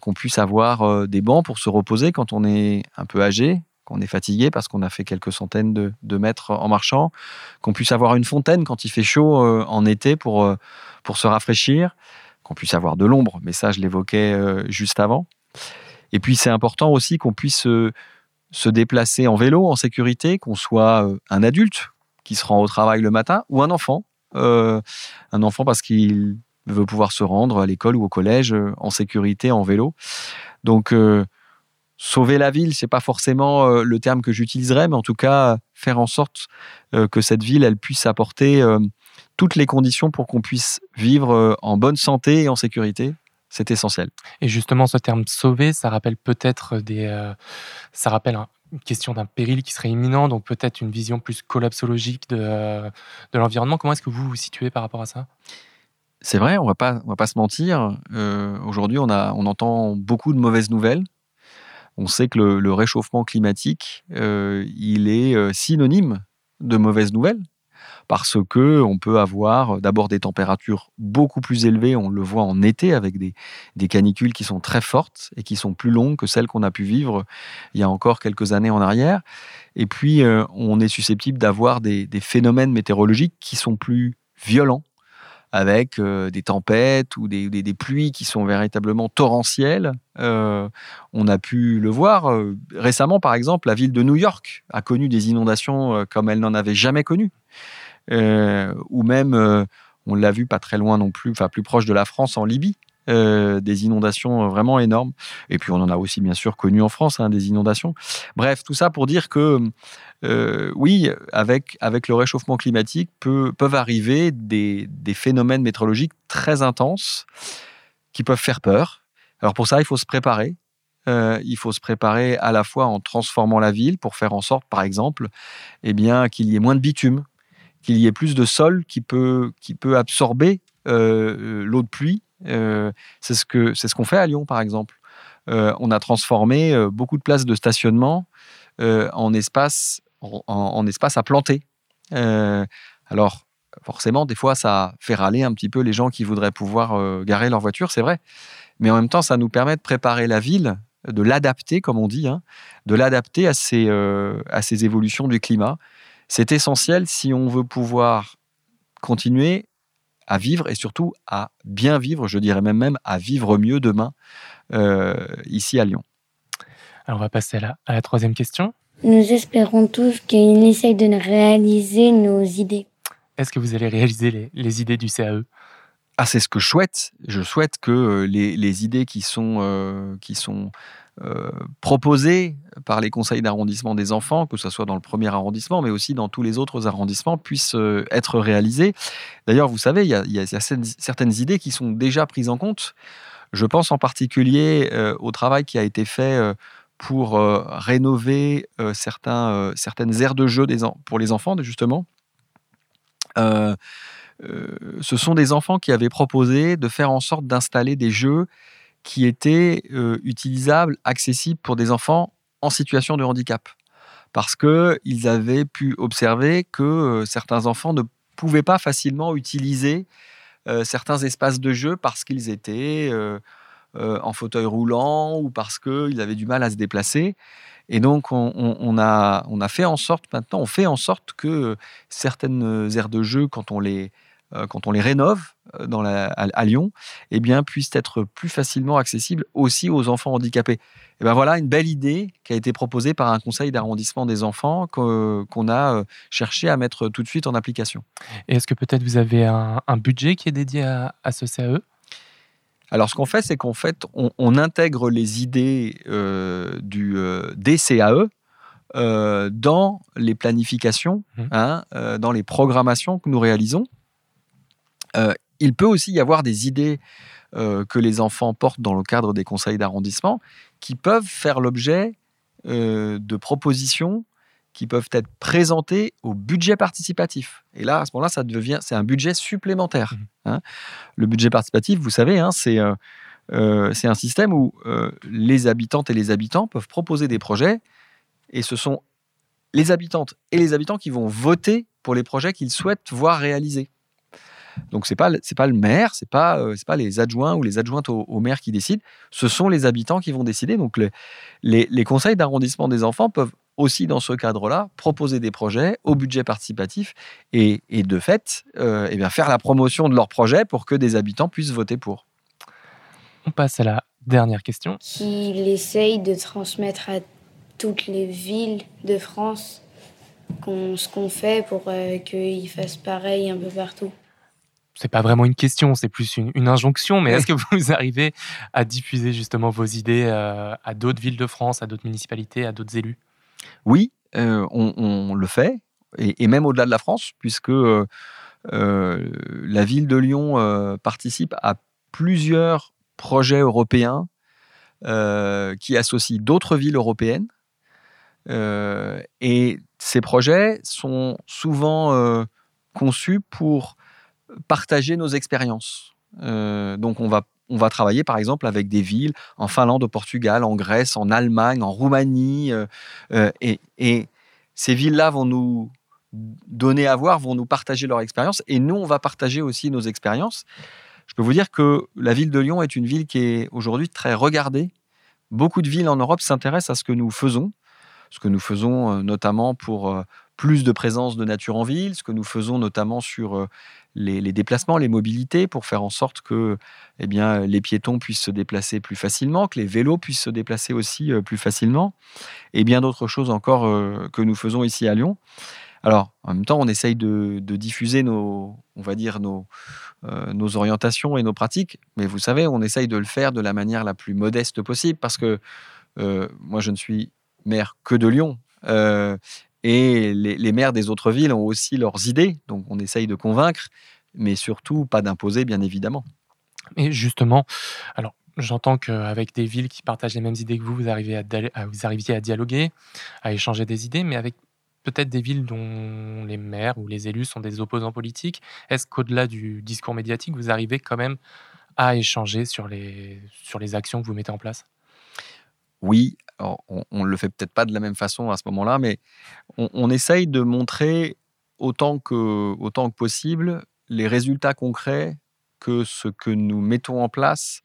qu'on puisse avoir des bancs pour se reposer quand on est un peu âgé, qu'on est fatigué parce qu'on a fait quelques centaines de, mètres en marchant, qu'on puisse avoir une fontaine quand il fait chaud euh, en été pour, euh, pour se rafraîchir, qu'on puisse avoir de l'ombre, mais ça je l'évoquais euh, juste avant. Et puis c'est important aussi qu'on puisse se déplacer en vélo en sécurité, qu'on soit un adulte qui se rend au travail le matin ou un enfant un enfant parce qu'il veut pouvoir se rendre à l'école ou au collège en sécurité, en vélo. Donc, sauver la ville, c'est pas forcément euh, le terme que j'utiliserais, mais en tout cas, faire en sorte euh, que cette ville, elle puisse apporter euh, toutes les conditions pour qu'on puisse vivre en bonne santé et en sécurité. C'est essentiel. Et justement, ce terme sauver, ça rappelle peut-être des. euh, ça rappelle un- une question d'un péril qui serait imminent, donc peut-être une vision plus collapsologique de, euh, de l'environnement. Comment est-ce que vous vous situez par rapport à ça? C'est vrai, on va pas, on va pas se mentir. Euh, Aujourd'hui, on, a, on entend beaucoup de mauvaises nouvelles. On sait que le, réchauffement climatique, euh, il est euh, synonyme de mauvaises nouvelles parce que on peut avoir euh, d'abord des températures beaucoup plus élevées. On le voit en été avec des, canicules qui sont très fortes et qui sont plus longues que celles qu'on a pu vivre il y a encore quelques années en arrière. Et puis, on est susceptible d'avoir des phénomènes météorologiques qui sont plus violents avec euh, des tempêtes ou des, pluies qui sont véritablement torrentielles. Euh, on a pu le voir euh, récemment, par exemple, la ville de New York a connu des inondations comme elle n'en avait jamais connues. Euh, ou même, on l'a vu pas très loin non plus, enfin plus proche de la France, en Libye. Euh, des inondations vraiment énormes. Et puis on en a aussi bien sûr connu en France, hein, des inondations. Bref, tout ça pour dire que euh, oui, avec, avec le réchauffement climatique, peuvent arriver des, des phénomènes météorologiques très intenses qui peuvent faire peur. Alors pour ça, il faut se préparer. Euh, il faut se préparer à la fois en transformant la ville pour faire en sorte, par exemple, eh bien, qu'il y ait moins de bitume, qu'il y ait plus de sol qui peut, qui peut absorber euh, l'eau de pluie. Euh, c'est ce c'est ce qu'on fait à Lyon, par exemple. Euh, on a transformé euh, beaucoup de places de stationnement en espace en, espace à planter. Alors forcément, des fois, ça fait râler un petit peu les gens qui voudraient pouvoir garer leur voiture, c'est vrai. Mais en même temps, ça nous permet de préparer la ville, de l'adapter, comme on dit, hein, de l'adapter à ces, à ces évolutions du climat. C'est essentiel si on veut pouvoir continuer à vivre et surtout à bien vivre, je dirais même, même à vivre mieux demain euh, ici à Lyon. Alors, on va passer à la, à la troisième question. Nous espérons tous qu'il essaye de réaliser nos idées. Est-ce que vous allez réaliser les, les idées du CAE Ah, c'est ce que je souhaite. Je souhaite que euh, les, les idées qui sont, euh, qui sont euh, proposées par les conseils d'arrondissement des enfants, que ce soit dans le premier arrondissement, mais aussi dans tous les autres arrondissements, puissent euh, être réalisées. D'ailleurs, vous savez, il y a, certaines, idées qui sont déjà prises en compte. Je pense en particulier euh, au travail qui a été fait euh, pour rénover certaines aires de jeu pour les enfants, justement. Ce sont des enfants qui avaient proposé de faire en sorte d'installer des jeux qui étaient euh, utilisables, accessibles pour des enfants en situation de handicap. Parce qu'ils avaient pu observer que euh, certains enfants ne pouvaient pas facilement utiliser euh, certains espaces de jeu parce qu'ils étaient euh, en fauteuil roulant ou parce qu'ils avaient du mal à se déplacer. Et donc, on, a, on a fait en sorte, maintenant, on fait en sorte que certaines aires de jeu, quand on les, quand on les rénove euh, dans la- à, à Lyon, eh bien, puissent être plus facilement accessibles aussi aux enfants handicapés. Et ben voilà une belle idée qui a été proposée par un conseil d'arrondissement des enfants qu'on a euh, cherché à mettre tout de suite en application. Et est-ce que peut-être vous avez un, un budget qui est dédié à, à ce CAE Alors, ce qu'on fait, c'est qu'en fait, on, on intègre les idées euh, du, euh, des CAE euh, dans les planifications, Mhm. hein, euh, dans les programmations que nous réalisons. Euh, il peut aussi y avoir des idées euh, que les enfants portent dans le cadre des conseils d'arrondissement qui peuvent faire l'objet euh, de propositions qui peuvent être présentées au budget participatif. Et là, à ce moment-là, ça devient, c'est un budget supplémentaire. hein. Le budget participatif, vous savez, hein, c'est euh, un système où les habitantes et les habitants peuvent proposer des projets et ce sont les habitantes et les habitants qui vont voter pour les projets qu'ils souhaitent voir réalisés. Donc c'est pas c'est pas le maire, c'est pas euh, c'est pas les adjoints ou les adjointes au, au maire qui décident, ce sont les habitants qui vont décider. Donc les, les, les conseils d'arrondissement des enfants peuvent aussi dans ce cadre-là proposer des projets au budget participatif et, et de fait euh, eh bien faire la promotion de leurs projets pour que des habitants puissent voter pour. On passe à la dernière question. Qu'il essaye de transmettre à toutes les villes de France qu'on- ce qu'on fait pour euh, qu'ils fassent pareil un peu partout. C'est pas vraiment une question, c'est plus une, une injonction, mais est-ce que vous arrivez à diffuser justement vos idées euh, à d'autres villes de France, à d'autres municipalités, à d'autres élus? Oui, euh, on, on le fait, et, et même au-delà de la France, puisque euh, la ville de Lyon participe à plusieurs projets européens qui associent d'autres villes européennes. Et ces projets sont souvent conçus pour partager nos expériences. Euh, donc on va, on va travailler par exemple avec des villes en Finlande, au Portugal, en Grèce, en Allemagne, en Roumanie. euh, euh, et, et ces villes-là vont nous donner à voir, vont nous partager leur expérience. Et nous, on va partager aussi nos expériences. Je peux vous dire que la ville de Lyon est une ville qui est aujourd'hui très regardée. Beaucoup de villes en Europe s'intéressent à ce que nous faisons, ce que nous faisons notamment pour plus de présence de nature en ville, ce que nous faisons notamment sur les, déplacements, les mobilités, pour faire en sorte que eh bien, les piétons puissent se déplacer plus facilement, que les vélos puissent se déplacer aussi euh, plus facilement, et bien d'autres choses encore euh, que nous faisons ici à Lyon. Alors, en même temps, on essaye de, diffuser nos, on va dire, nos, euh, nos orientations et nos pratiques, mais vous savez, on essaye de le faire de la manière la plus modeste possible, parce que moi, je ne suis maire que de Lyon. Et les, les maires des autres villes ont aussi leurs idées, donc on essaye de convaincre, mais surtout pas d'imposer, bien évidemment. Et justement, alors j'entends qu'avec des villes qui partagent les mêmes idées que vous, vous, arrivez à, à- vous arriviez à dialoguer, à échanger des idées, mais avec peut-être des villes dont les maires ou les élus sont des opposants politiques, est-ce qu'au-delà du discours médiatique, vous arrivez quand même à échanger sur les, sur les actions que vous mettez en place? Oui, on ne le fait peut-être pas de la même façon à ce moment-là, mais on, essaye de montrer autant que, possible les résultats concrets que ce que nous mettons en place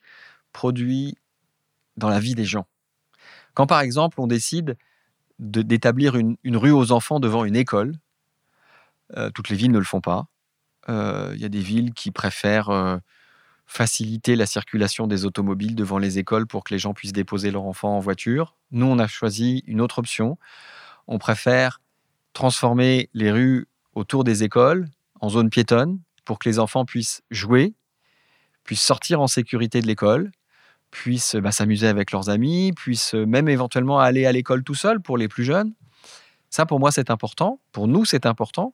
produit dans la vie des gens. Quand par exemple on décide de- d'établir une, une rue aux enfants devant une école, euh, toutes les villes ne le font pas. Euh, Il y a des villes qui préfèrent euh, faciliter la circulation des automobiles devant les écoles pour que les gens puissent déposer leurs enfants en voiture. Nous, on a choisi une autre option. On préfère transformer les rues autour des écoles en zone piétonne pour que les enfants puissent jouer, puissent sortir en sécurité de l'école, puissent bah, s'amuser avec leurs amis, puissent même éventuellement aller à l'école tout seul pour les plus jeunes. Ça, pour moi, c'est important. Pour nous, c'est important.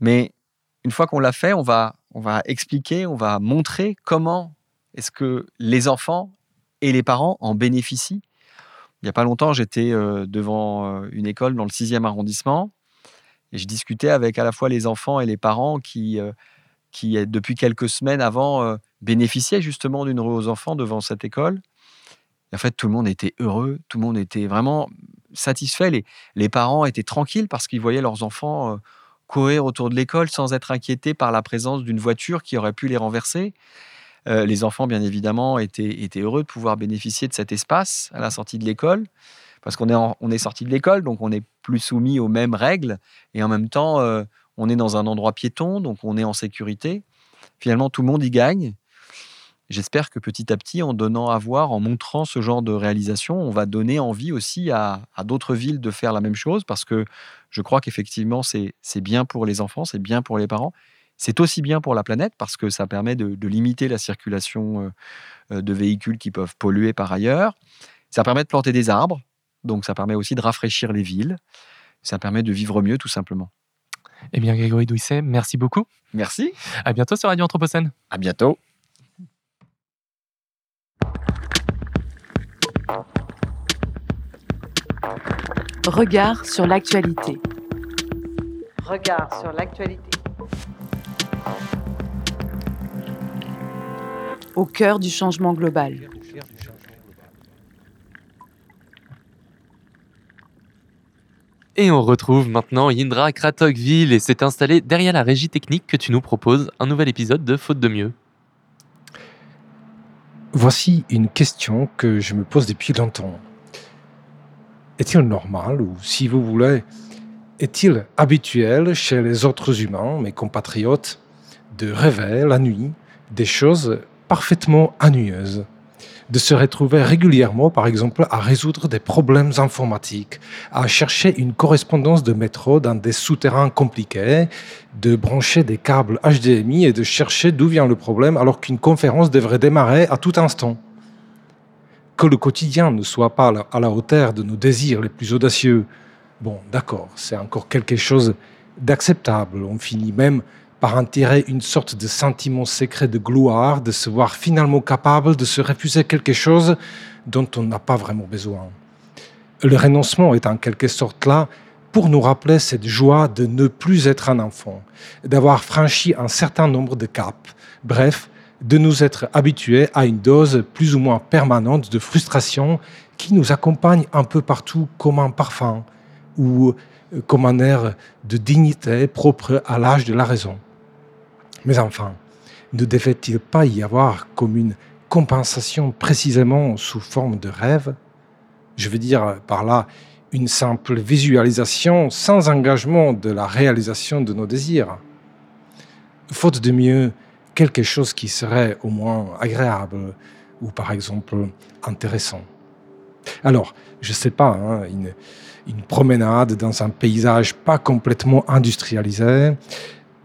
Mais une fois qu'on l'a fait, on va, on va expliquer, on va montrer comment est-ce que les enfants et les parents en bénéficient. Il n'y a pas longtemps, j'étais euh, devant euh, une école dans le 6e arrondissement et je discutais avec à la fois les enfants et les parents qui, euh, qui depuis quelques semaines avant, bénéficiaient justement d'une rue aux enfants devant cette école. En fait, tout le monde était heureux, tout le monde était vraiment satisfait. Les, les parents étaient tranquilles parce qu'ils voyaient leurs enfants courir autour de l'école sans être inquiétés par la présence d'une voiture qui aurait pu les renverser. Euh, les enfants, bien évidemment, étaient, étaient heureux de pouvoir bénéficier de cet espace à la sortie de l'école, parce qu'on est, en- on est sorti de l'école, donc on n'est plus soumis aux mêmes règles, et en même temps, euh, on est dans un endroit piéton, donc on est en sécurité. Finalement, tout le monde y gagne. J'espère que petit à petit, en donnant à voir, en montrant ce genre de réalisation, on va donner envie aussi à, à d'autres villes de faire la même chose, parce que je crois qu'effectivement, c'est bien pour les enfants, c'est bien pour les parents. C'est aussi bien pour la planète parce que ça permet de, de limiter la circulation euh, de véhicules qui peuvent polluer par ailleurs. Ça permet de planter des arbres, donc ça permet aussi de rafraîchir les villes. Ça permet de vivre mieux, tout simplement. Eh bien, Grégory Douisset, merci beaucoup. Merci. À bientôt sur Radio Anthropocène. À bientôt. Regard sur l'actualité. Regard sur l'actualité. Au cœur du changement global. Et on retrouve maintenant Indra Kratokville et s'est installé derrière la régie technique que tu nous proposes un nouvel épisode de Faute de mieux. Voici une question que je me pose depuis longtemps. Est-il normal, ou si vous voulez, est-il habituel chez les autres humains, mes compatriotes, de rêver la nuit des choses parfaitement ennuyeuses de se retrouver régulièrement, par exemple, à résoudre des problèmes informatiques, à chercher une correspondance de métro dans des souterrains compliqués, de brancher des câbles HDMI et de chercher d'où vient le problème alors qu'une conférence devrait démarrer à tout instant? Que le quotidien ne soit pas à la hauteur de nos désirs les plus audacieux, bon, d'accord, c'est encore quelque chose d'acceptable. On finit même par tirer une sorte de sentiment secret de gloire, de se voir finalement capable de se refuser quelque chose dont on n'a pas vraiment besoin. Le renoncement est en quelque sorte là pour nous rappeler cette joie de ne plus être un enfant, d'avoir franchi un certain nombre de caps, bref, de nous être habitués à une dose plus ou moins permanente de frustration qui nous accompagne un peu partout comme un parfum ou comme un air de dignité propre à l'âge de la raison. Mais enfin, ne devait-il pas y avoir comme une compensation précisément sous forme de rêve? Je veux dire par là une simple visualisation sans engagement de la réalisation de nos désirs. Faute de mieux, quelque chose qui serait au moins agréable ou par exemple intéressant. Alors, je ne sais pas, hein, une, une promenade dans un paysage pas complètement industrialisé,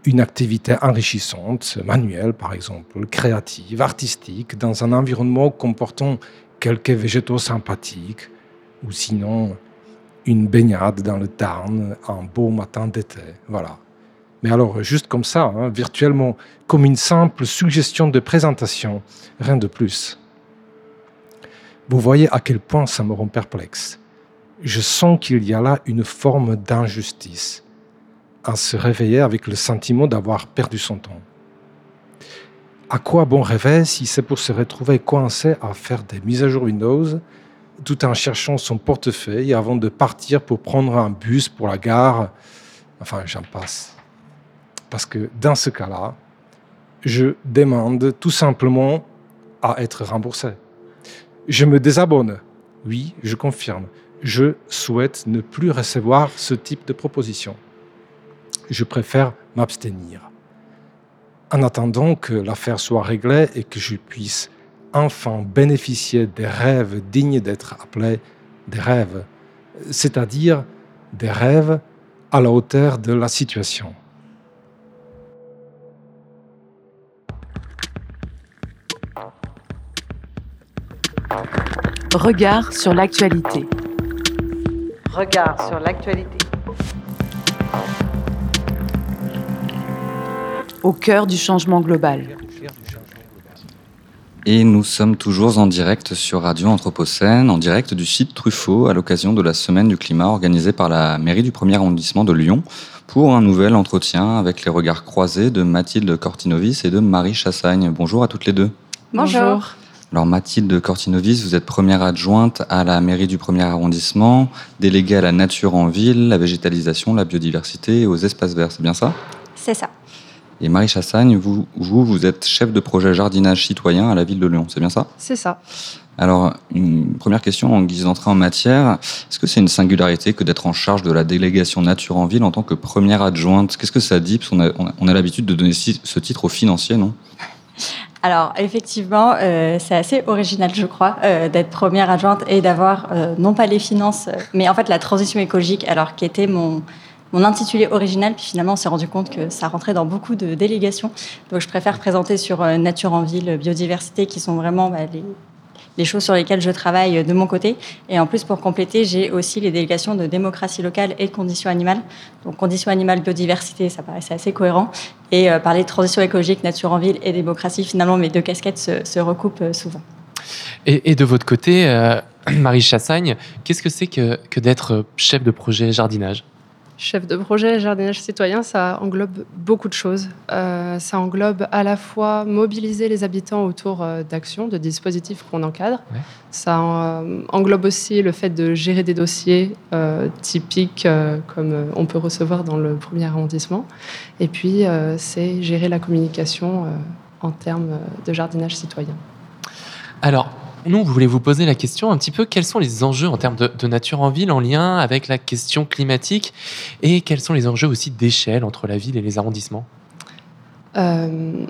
une activité enrichissante, manuelle par exemple, créative, artistique, dans un environnement comportant quelques végétaux sympathiques, ou sinon une baignade dans le Tarn un beau matin d'été. Voilà. Mais alors, juste comme ça, hein, virtuellement, comme une simple suggestion de présentation, rien de plus. Vous voyez à quel point ça me rend perplexe. Je sens qu'il y a là une forme d'injustice à se réveiller avec le sentiment d'avoir perdu son temps. À quoi bon rêver si c'est pour se retrouver coincé à faire des mises à jour Windows tout en cherchant son portefeuille avant de partir pour prendre un bus pour la gare? Enfin, j'en passe. Parce que dans ce cas-là, je demande tout simplement à être remboursé. Je me désabonne. Oui, je confirme. Je souhaite ne plus recevoir ce type de proposition je préfère m'abstenir. En attendant que l'affaire soit réglée et que je puisse enfin bénéficier des rêves dignes d'être appelés des rêves, c'est-à-dire des rêves à la hauteur de la situation. Regard sur l'actualité. Regard sur l'actualité. au cœur du changement global. Et nous sommes toujours en direct sur Radio Anthropocène, en direct du site Truffaut, à l'occasion de la Semaine du climat organisée par la mairie du premier arrondissement de Lyon, pour un nouvel entretien avec les regards croisés de Mathilde Cortinovis et de Marie Chassagne. Bonjour à toutes les deux. Bonjour. Alors Mathilde Cortinovis, vous êtes première adjointe à la mairie du premier arrondissement, déléguée à la nature en ville, la végétalisation, la biodiversité et aux espaces verts, c'est bien ça? C'est ça. Et Marie Chassagne, vous, vous, vous êtes chef de projet jardinage citoyen à la ville de Lyon, c'est bien ça? C'est ça. Alors, une première question en guise d'entrée en matière. Est-ce que c'est une singularité que d'être en charge de la délégation nature en ville en tant que première adjointe? Qu'est-ce que ça dit? Parce qu'on a, on a l'habitude de donner ce titre aux financiers, non? Alors effectivement, euh, c'est assez original, je crois, euh, d'être première adjointe et d'avoir euh, non pas les finances, mais en fait la transition écologique, alors qui était mon, mon intitulé original, puis finalement on s'est rendu compte que ça rentrait dans beaucoup de délégations. Donc je préfère présenter sur euh, nature en ville, biodiversité, qui sont vraiment bah, les, choses sur lesquelles je travaille euh, de mon côté. Et en plus, pour compléter, j'ai aussi les délégations de démocratie locale et de conditions animales. Donc conditions animales, biodiversité, ça paraissait assez cohérent. Et euh, parler de transition écologique, nature en ville et démocratie, finalement mes deux casquettes se, recoupent souvent. Et, de votre côté, Marie Chassagne, qu'est-ce que c'est que, que d'être chef de projet jardinage? Chef de projet jardinage citoyen, ça englobe beaucoup de choses. Euh, ça englobe à la fois mobiliser les habitants autour euh, d'actions, de dispositifs qu'on encadre. Ça euh, englobe aussi le fait de gérer des dossiers typiques comme on peut recevoir dans le premier arrondissement. Et puis, c'est gérer la communication en termes de jardinage citoyen. Alors, nous, vous voulez vous poser la question un petit peu quels sont les enjeux en termes de, nature en ville en lien avec la question climatique et quels sont les enjeux aussi d'échelle entre la ville et les arrondissements? Euh,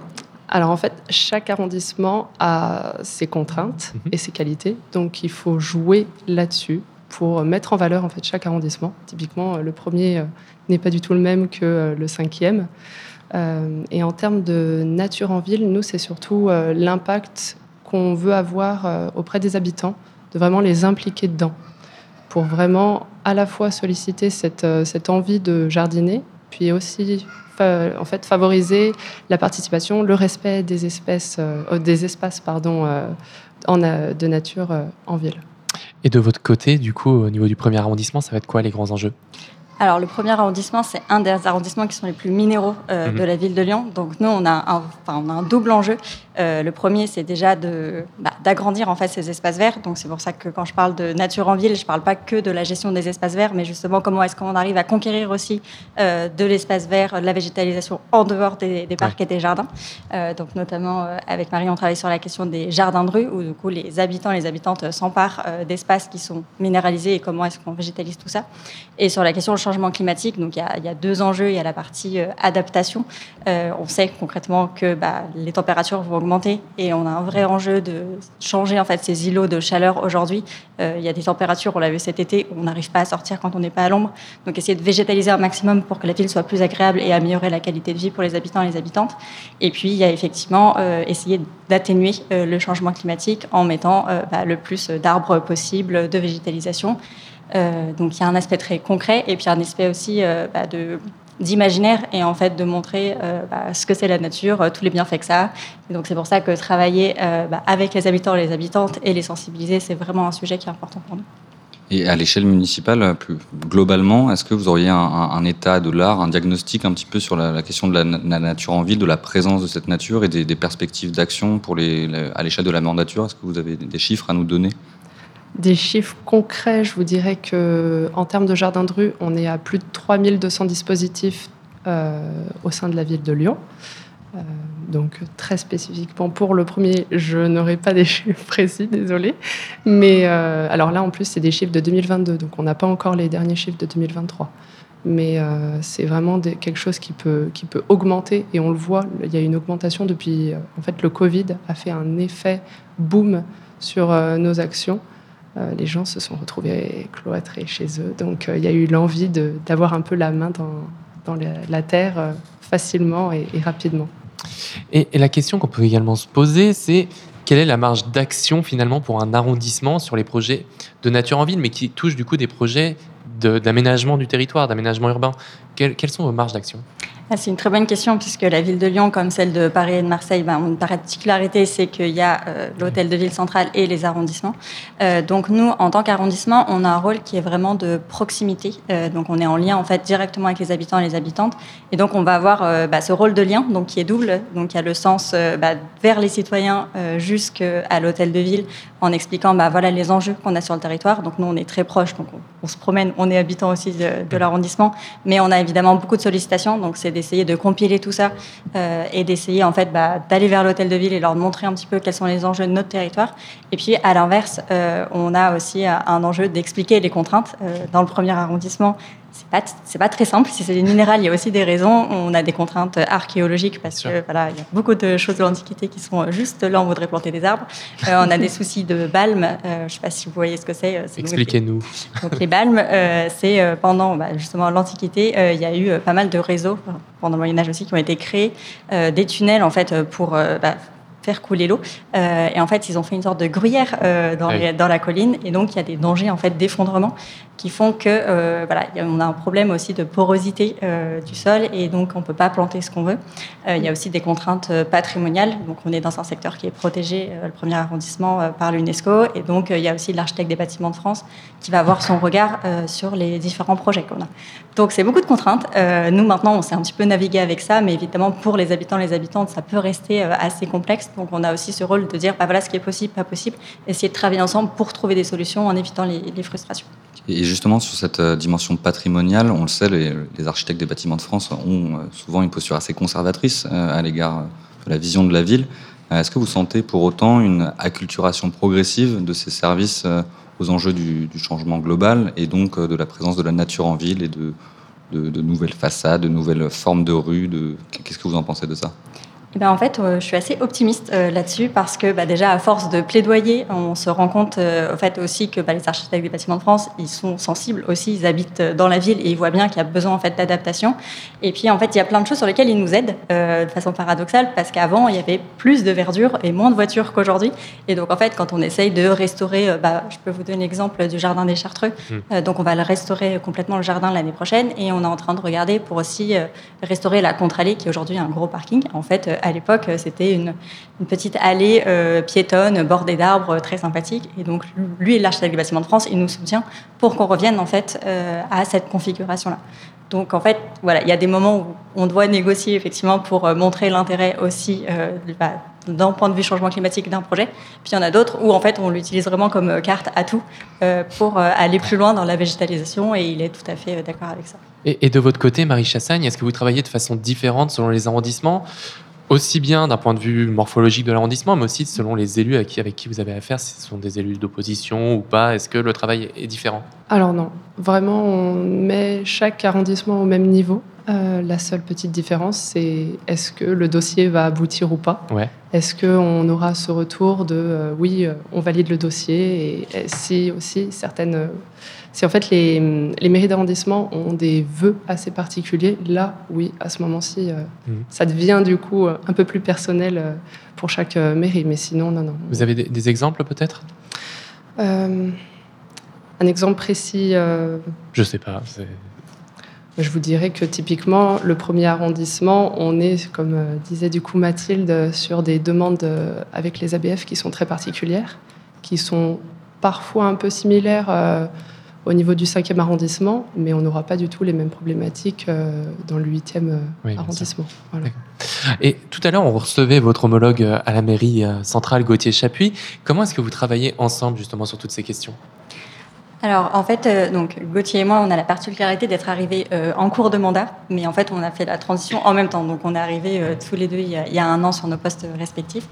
Alors en fait, chaque arrondissement a ses contraintes Mhm. et ses qualités, donc il faut jouer là-dessus pour mettre en valeur en fait chaque arrondissement. Typiquement, le premier euh, n'est pas du tout le même que euh, le cinquième. Euh, et en termes de nature en ville, nous, c'est surtout euh, l'impact qu'on veut avoir euh, auprès des habitants, de vraiment les impliquer dedans, pour vraiment à la fois solliciter cette, euh, cette envie de jardiner, puis aussi en fait, favoriser la participation, le respect des espèces, euh, des espaces pardon, en, de nature en ville. Et de votre côté, du coup, au niveau du premier arrondissement, ça va être quoi les grands enjeux? Alors, le premier arrondissement, c'est un des arrondissements qui sont les plus minéraux euh, Mhm. de la ville de Lyon. Donc, nous, on a un, enfin, on a un double enjeu. Euh, le premier, c'est déjà de, bah, d'agrandir en fait ces espaces verts. Donc, c'est pour ça que quand je parle de nature en ville, je ne parle pas que de la gestion des espaces verts, mais justement comment est-ce qu'on arrive à conquérir aussi euh, de l'espace vert, de la végétalisation en dehors des, des parcs et des jardins. Donc, notamment avec Marie, on travaille sur la question des jardins de rue, où du coup, les habitants, les habitantes s'emparent d'espaces qui sont minéralisés et comment est-ce qu'on végétalise tout ça. Et sur la question du changement climatique, donc il y a, deux enjeux. Il y a la partie euh, adaptation. Euh, on sait concrètement que bah, les températures vont augmenter et on a un vrai enjeu de changer en fait ces îlots de chaleur aujourd'hui. Euh, il y a des températures, on l'a vu cet été, on n'arrive pas à sortir quand on n'est pas à l'ombre. Donc essayer de végétaliser un maximum pour que la ville soit plus agréable et améliorer la qualité de vie pour les habitants et les habitantes. Et puis il y a effectivement essayer d'atténuer le changement climatique en mettant bah, le plus d'arbres possible, de végétalisation. Euh, donc il y a un aspect très concret et puis un aspect aussi euh, bah, d'imaginaire et en fait de montrer euh, bah, ce que c'est la nature, tous les bienfaits que ça donc c'est pour ça que travailler bah, avec les habitants et les habitantes et les sensibiliser, c'est vraiment un sujet qui est important pour nous. Et à l'échelle municipale, plus globalement, est-ce que vous auriez un, état de l'art, un diagnostic un petit peu sur la, question de la, na- la nature en ville, de la présence de cette nature et des, perspectives d'action pour à l'échelle de la mandature? Est-ce que vous avez des chiffres à nous donner? Des chiffres concrets, je vous dirais que en termes de jardin de rue, on est à plus de 3200 dispositifs euh, au sein de la ville de Lyon. Euh, donc très spécifiquement pour le premier, je n'aurai pas des chiffres précis, désolé. Mais euh, alors là, en plus, c'est des chiffres de 2022, donc on n'a pas encore les derniers chiffres de 2023. Mais c'est vraiment quelque chose qui peut, qui peut augmenter, et on le voit, il y a une augmentation depuis... en fait, le Covid a fait un effet boom sur nos actions. Euh, les gens se sont retrouvés cloîtrés chez eux. Donc euh, il y a eu l'envie d'avoir un peu la main dans, la, terre euh, facilement et, rapidement. Et, la question qu'on peut également se poser, c'est quelle est la marge d'action finalement pour un arrondissement sur les projets de nature en ville, mais qui touchent du coup des projets d'aménagement du territoire, d'aménagement urbain? Quelles sont vos marges d'action? Ah, c'est une très bonne question puisque la ville de Lyon, comme celle de Paris et de Marseille, ben, une particularité, c'est qu'il y a euh, l'hôtel de ville centrale et les arrondissements. Euh, donc nous, en tant qu'arrondissement, on a un rôle qui est vraiment de proximité. Euh, donc on est en lien en fait directement avec les habitants et les habitantes. Et donc on va avoir bah, ce rôle de lien, donc qui est double. Donc il y a le sens bah, vers les citoyens jusqu'à l'hôtel de ville, en expliquant bah, voilà les enjeux qu'on a sur le territoire. Donc nous, on est très proche, donc on, on se promène, on est habitant aussi de, de l'arrondissement, mais on a évidemment beaucoup de sollicitations. Donc c'est d'essayer de compiler tout ça euh, et d'essayer en fait bah, d'aller vers l'hôtel de ville et leur montrer un petit peu quels sont les enjeux de notre territoire. Et puis à l'inverse, euh, on a aussi euh, un enjeu d'expliquer les contraintes. Euh, dans le premier arrondissement, pas c'est pas très simple. Si c'est des minérales, il y a aussi des raisons. On a des contraintes archéologiques parce que voilà, il y a beaucoup de choses de l'Antiquité qui sont juste là. On voudrait planter des arbres. Euh, on a des soucis de balmes. Euh, je sais pas si vous voyez ce que c'est. euh, c'est- Expliquez-nous. donc les balmes, euh, c'est euh, pendant bah, justement l'Antiquité, euh, il y a eu euh, pas mal de réseaux pendant le Moyen Âge aussi qui ont été créés, euh, des tunnels en fait euh, pour euh, bah, faire couler l'eau. Euh, et en fait, ils ont fait une sorte de gruyère euh, dans, oui. les- dans la colline, et donc il y a des dangers en fait d'effondrement qui font que euh, voilà, on a un problème aussi de porosité du sol, et donc on peut pas planter ce qu'on veut. Il y a aussi des contraintes patrimoniales. Donc on est dans un secteur qui est protégé, le premier arrondissement, par l'UNESCO, et donc il y a aussi l'architecte des bâtiments de France qui va avoir son regard sur les différents projets qu'on a. Donc c'est beaucoup de contraintes. Nous maintenant, on s'est un petit peu navigué avec ça, mais évidemment pour les habitants, les habitantes, ça peut rester assez complexe. Donc on a aussi ce rôle de dire, bah voilà ce qui est possible, pas possible, essayer de travailler ensemble pour trouver des solutions en évitant les, frustrations. Et justement, sur cette euh, dimension patrimoniale, on le sait, les, architectes des bâtiments de France ont euh, souvent une posture assez conservatrice euh, à l'égard de la vision de la ville. Est-ce que vous sentez pour autant une acculturation progressive de ces services aux enjeux du, changement global et donc de la présence de la nature en ville et de, nouvelles façades, de nouvelles formes de rues. Qu'est-ce que vous en pensez de ça? Eh ben, en fait, euh, je suis assez optimiste euh, là-dessus parce que bah, déjà, à force de plaidoyer, on se rend compte euh, au fait aussi que bah, les architectes des bâtiments de France, ils sont sensibles aussi, ils habitent dans la ville et ils voient bien qu'il y a besoin en fait d'adaptation. Et puis en fait, il y a plein de choses sur lesquelles ils nous aident de façon paradoxale parce qu'avant, il y avait plus de verdure et moins de voitures qu'aujourd'hui. Et donc en fait, quand on essaye de restaurer, bah, je peux vous donner l'exemple du jardin des Chartreux. Mmh. donc on va le restaurer complètement le jardin l'année prochaine et on est en train de regarder pour aussi restaurer la contre-allée qui est aujourd'hui un gros parking. En fait, à l'époque, c'était une, petite allée euh, piétonne bordée d'arbres très sympathique. Et donc, lui l'architecte du bâtiment de France, il nous soutient pour qu'on revienne en fait euh, à cette configuration-là. Donc, en fait, voilà, il y a des moments où on doit négocier effectivement pour euh, montrer l'intérêt aussi bah, d'un point de vue changement climatique d'un projet. Puis il y en a d'autres où en fait on l'utilise vraiment comme carte à tout pour aller plus loin dans la végétalisation et il est tout à fait d'accord avec ça. Et, de votre côté, Marie Chassagne, est-ce que vous travaillez de façon différente selon les arrondissements? Aussi bien d'un point de vue morphologique de l'arrondissement, mais aussi selon les élus avec qui, avec qui vous avez affaire, si ce sont des élus d'opposition ou pas, est-ce que le travail est différent? Alors non, vraiment on met chaque arrondissement au même niveau. Euh, la seule petite différence, c'est est-ce que le dossier va aboutir ou pas? Ouais. Est-ce qu'on aura ce retour de euh, oui, euh, on valide le dossier et, si aussi certaines si en fait les, mairies d'arrondissement ont des vœux assez particuliers, là, oui, à ce moment-ci, euh, mhm. ça devient du coup euh, un peu plus personnel euh, pour chaque mairie. Mais sinon, non, non. Vous avez des, exemples peut-être? Un exemple précis Je sais pas. Je vous dirais que typiquement, le premier arrondissement, on est, comme disait du coup Mathilde, sur des demandes avec les ABF qui sont très particulières, qui sont parfois un peu similaires au niveau du 5e arrondissement, mais on n'aura pas du tout les mêmes problématiques euh, dans le 8e euh, arrondissement. Et tout à l'heure, on recevait votre homologue euh, à la mairie centrale, Gauthier Chapuis. Comment est-ce que vous travaillez ensemble justement sur toutes ces questions? Alors en fait, donc Gauthier et moi, on a la particularité d'être arrivés en cours de mandat, mais en fait, on a fait la transition en même temps. Donc on est arrivés tous les deux il y, a, un an sur nos postes respectifs.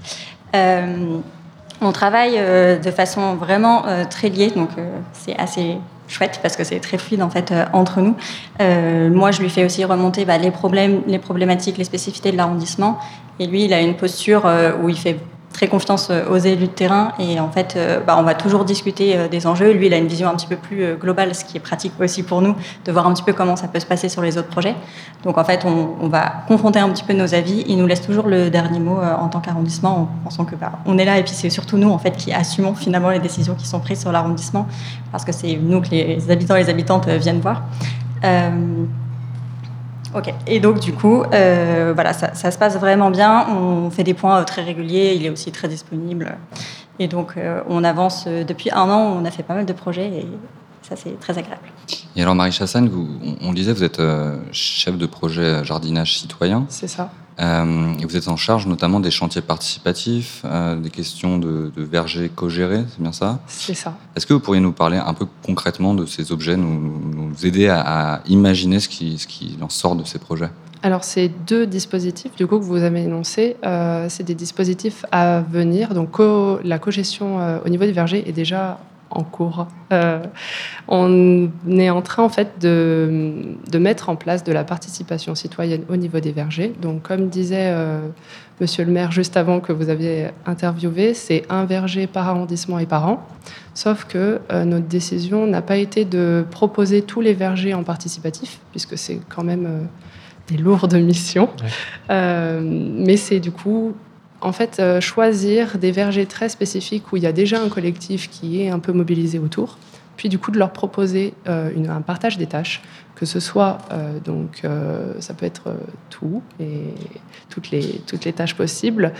on travaille de façon vraiment très liée, donc c'est assez chouette parce que c'est très fluide en fait euh, entre nous. Euh, moi, je lui fais aussi remonter bah, les problèmes, les problématiques, les spécificités de l'arrondissement. Et lui, il a une posture euh, où il fait très confiance euh, aux élus de terrain et en fait, euh, bah, on va toujours discuter euh, des enjeux. Lui, il a une vision un petit peu plus globale, ce qui est pratique aussi pour nous, de voir un petit peu comment ça peut se passer sur les autres projets. Donc en fait, on, va confronter un petit peu nos avis. Il nous laisse toujours le dernier mot en tant qu'arrondissement, en pensant que bah, on est là et puis c'est surtout nous en fait qui assumons finalement les décisions qui sont prises sur l'arrondissement, parce que c'est nous que les habitants et les habitantes viennent voir. Ok. Et donc du coup, euh, voilà, ça, se passe vraiment bien. On fait des points euh, très réguliers. Il est aussi très disponible. Et donc, euh, on avance depuis un an. On a fait pas mal de projets et ça, c'est très agréable. Et alors, Marie Chassagne, vous, on, disait, vous êtes chef de projet jardinage citoyen. C'est ça. Euh, et vous êtes en charge notamment des chantiers participatifs, euh, des questions de, de vergers co-gérés, c'est bien ça C'est ça. Est-ce que vous pourriez nous parler un peu concrètement de ces objets, nous, nous aider à, imaginer ce qui, ce qui en sort de ces projets? Alors, ces deux dispositifs, du coup, que vous avez énoncés, euh, c'est des dispositifs à venir. Donc, la co-gestion au niveau des vergers est déjà en cours. Euh, on est en train en fait de, de, mettre en place de la participation citoyenne au niveau des vergers. Donc, comme disait euh, Monsieur le maire juste avant que vous aviez interviewé, c'est un verger par arrondissement et par an. Sauf que euh, notre décision n'a pas été de proposer tous les vergers en participatif, puisque c'est quand même des lourdes missions. mais c'est du coup en fait, euh, choisir des vergers très spécifiques où il y a déjà un collectif qui est un peu mobilisé autour, puis du coup de leur proposer euh, un partage des tâches, que ce soit, euh, donc, ça peut être tout et toutes les, toutes les tâches possibles.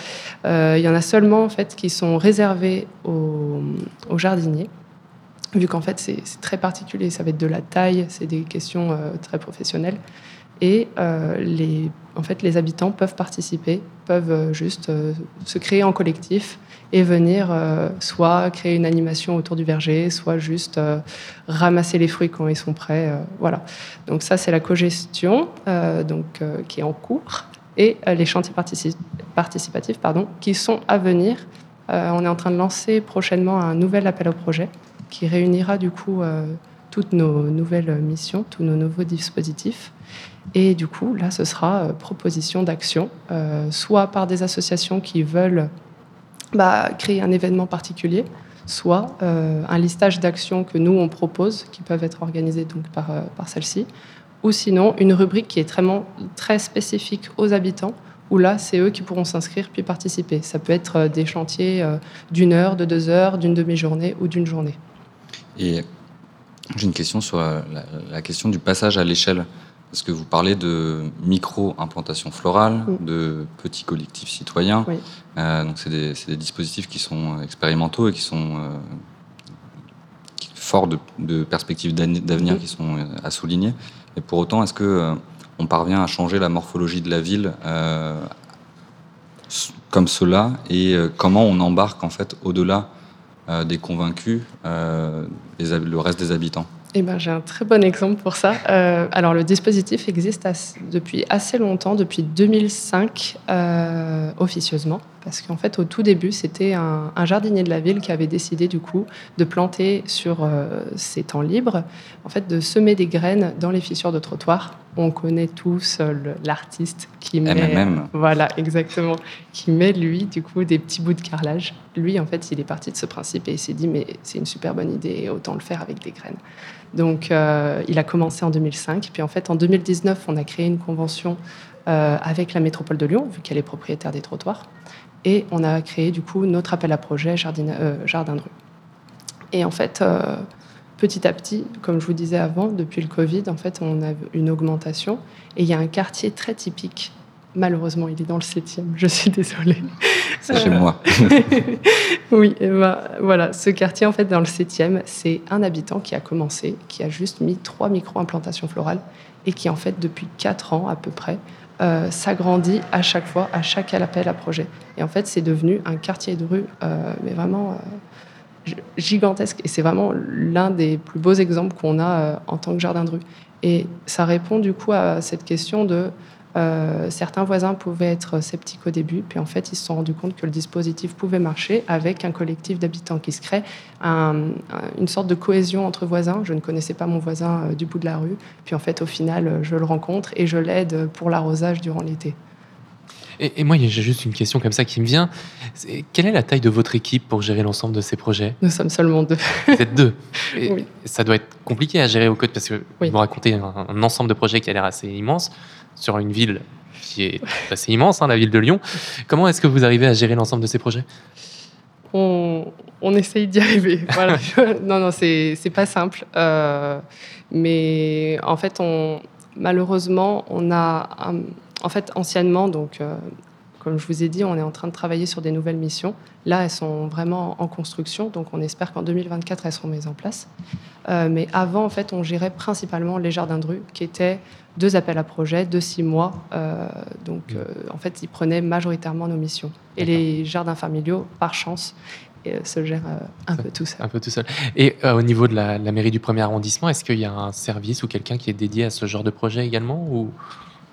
il y en a seulement en fait qui sont réservées aux, aux jardiniers vu qu'en fait c'est très particulier, ça va être de la taille, c'est des questions très professionnelles. Et les en fait, les habitants peuvent participer, peuvent euh, juste euh, se créer en collectif et venir euh, soit créer une animation autour du verger, soit juste ramasser les fruits quand ils sont prêts. voilà. Donc ça, c'est la cogestion donc, qui est en cours et les chantiers participatifs pardon, qui sont à venir. on est en train de lancer prochainement un nouvel appel au projet qui réunira du coup toutes nos nouvelles missions, tous nos nouveaux dispositifs. Et du coup, là, ce sera proposition d'action, soit par des associations qui veulent bah, créer un événement particulier, soit un listage d'actions que nous, on propose, qui peuvent être organisées donc, par, par celle-ci, ou sinon une rubrique qui est très, très spécifique aux habitants, où là, c'est eux qui pourront s'inscrire puis participer. Ça peut être des chantiers d'une heure, de deux heures, d'une demi-journée ou d'une journée. Et j'ai une question sur la, question du passage à l'échelle. Parce que vous parlez de micro-implantation florale, de petits collectifs citoyens. Euh, donc, c'est des, des, dispositifs qui sont expérimentaux et qui sont euh, forts de, perspectives d'avenir qui sont euh, à souligner. Et pour autant, est-ce que on parvient à changer la morphologie de la ville comme cela et comment on embarque en fait au-delà euh, des convaincus, euh, le reste des habitants? Eh ben, j'ai un très bon exemple pour ça. Euh, alors, le dispositif existe depuis assez longtemps, depuis 2005 officieusement, parce qu'en fait, au tout début, c'était un, jardinier de la ville qui avait décidé du coup de planter sur ses temps libres, en fait, de semer des graines dans les fissures de trottoir on connaît tous euh, l'artiste qui met, MMM. voilà exactement, qui met lui du coup des petits bouts de carrelage. Lui en fait, il est parti de ce principe et il s'est dit mais c'est une super bonne idée, autant le faire avec des graines. Donc euh, il a commencé en 2005, puis en fait en 2019 on a créé une convention euh, avec la métropole de Lyon vu qu'elle est propriétaire des trottoirs et on a créé du coup notre appel à projet Jardin, Jardin de rue. Et en fait petit à petit, comme je vous disais avant, depuis le Covid, en fait, on a une augmentation. Et il y a un quartier très typique. Malheureusement, il est dans le 7e. Je suis désolée. C'est chez moi. oui, ben, voilà. Ce quartier, en fait, dans le 7e, c'est un habitant qui a commencé, qui a juste mis trois micro-implantations florales et qui, en fait, depuis quatre ans à peu près, euh, s'agrandit à chaque fois, à chaque appel à projet. Et en fait, c'est devenu un quartier de rue, euh, mais vraiment. Euh, gigantesque. Et c'est vraiment l'un des plus beaux exemples qu'on a en tant que jardin de rue. Et ça répond du coup à cette question de euh, certains voisins pouvaient être sceptiques au début, puis en fait ils se sont rendus compte que le dispositif pouvait marcher avec un collectif d'habitants qui se crée, une sorte de cohésion entre voisins. Je ne connaissais pas mon voisin euh, du bout de la rue, puis en fait au final je le rencontre et je l'aide pour l'arrosage durant l'été. Et, moi, j'ai juste une question comme ça qui me vient. quelle est la taille de votre équipe pour gérer l'ensemble de ces projets? Nous sommes seulement deux. Vous êtes deux. oui. Ça doit être compliqué à gérer au code parce que vous racontez un, ensemble de projets qui a l'air assez immense sur une ville qui est assez immense, hein, la ville de Lyon. Comment est-ce que vous arrivez à gérer l'ensemble de ces projets? On, on, essaye d'y arriver. Non, non, c'est pas simple. Euh, mais en fait, on, malheureusement, on a en fait, anciennement, donc, euh, comme je vous ai dit, on est en train de travailler sur des nouvelles missions. Là, elles sont vraiment en construction, donc on espère qu'en 2024, elles seront mises en place. Euh, mais avant, en fait, on gérait principalement les jardins de rue, qui étaient deux appels à projets de six mois. Euh, donc, en fait, ils prenaient majoritairement nos missions. Et les jardins familiaux, par chance, se gèrent un peu tout seul. Un peu tout seul. Et au niveau de la, la, mairie du premier arrondissement, est-ce qu'il y a un service ou quelqu'un qui est dédié à ce genre de projet également ou...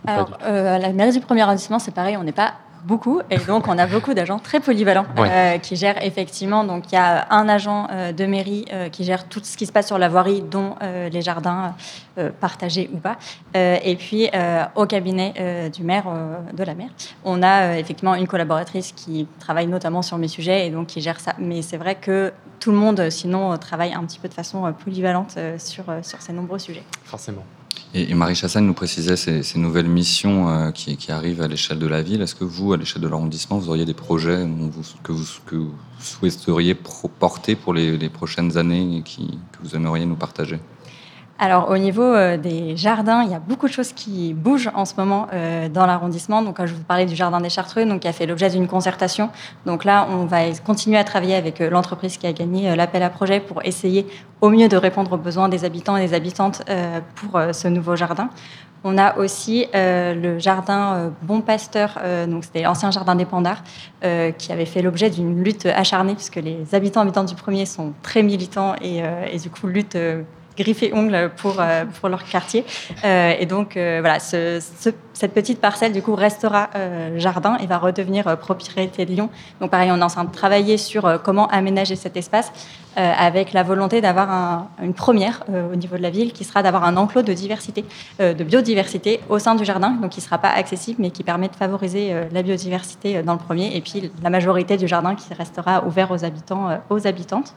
Alors, euh, à la mairie du premier arrondissement, c'est pareil, on n'est pas beaucoup. Et donc, on a beaucoup d'agents très polyvalents euh, qui gèrent effectivement. Donc, il y a un agent euh, de mairie qui gère tout ce qui se passe sur la voirie, dont les jardins partagés ou pas. et puis, au cabinet du maire, de la maire, on a effectivement une collaboratrice qui travaille notamment sur mes sujets et donc qui gère ça. Mais c'est vrai que tout le monde, sinon, travaille un petit peu de façon polyvalente sur, sur ces nombreux sujets. Forcément. Et, Marie Chassagne nous précisait ces, nouvelles missions euh, qui, arrivent à l'échelle de la ville. Est-ce que vous, à l'échelle de l'arrondissement, vous auriez des projets que, vous, souhaiteriez porter pour les, prochaines années et que vous aimeriez nous partager? Alors au niveau euh, des jardins, il y a beaucoup de choses qui bougent en ce moment euh, dans l'arrondissement. Donc je vous parlais du jardin des Chartreux, donc qui a fait l'objet d'une concertation. Donc là, on va continuer à travailler avec euh, l'entreprise qui a gagné l'appel à projet pour essayer au mieux de répondre aux besoins des habitants et des habitantes pour ce nouveau jardin. On a aussi le jardin Bon Pasteur, donc c'était l'ancien jardin des Pandards, qui avait fait l'objet d'une lutte acharnée, puisque les habitants habitants du premier sont très militants et, et du coup luttent griffes et ongles pour, euh, pour leur quartier. Euh, et donc, euh, voilà, ce, cette petite parcelle, du coup, restera euh, jardin et va redevenir euh, propriété de Lyon. Donc, pareil, on est en train de travailler sur euh, comment aménager cet espace avec la volonté d'avoir une première au niveau de la ville qui sera d'avoir un enclos de diversité, de biodiversité au sein du jardin, donc qui ne sera pas accessible, mais qui permet de favoriser la biodiversité dans le premier, et puis la majorité du jardin qui restera ouvert aux habitants, aux habitantes.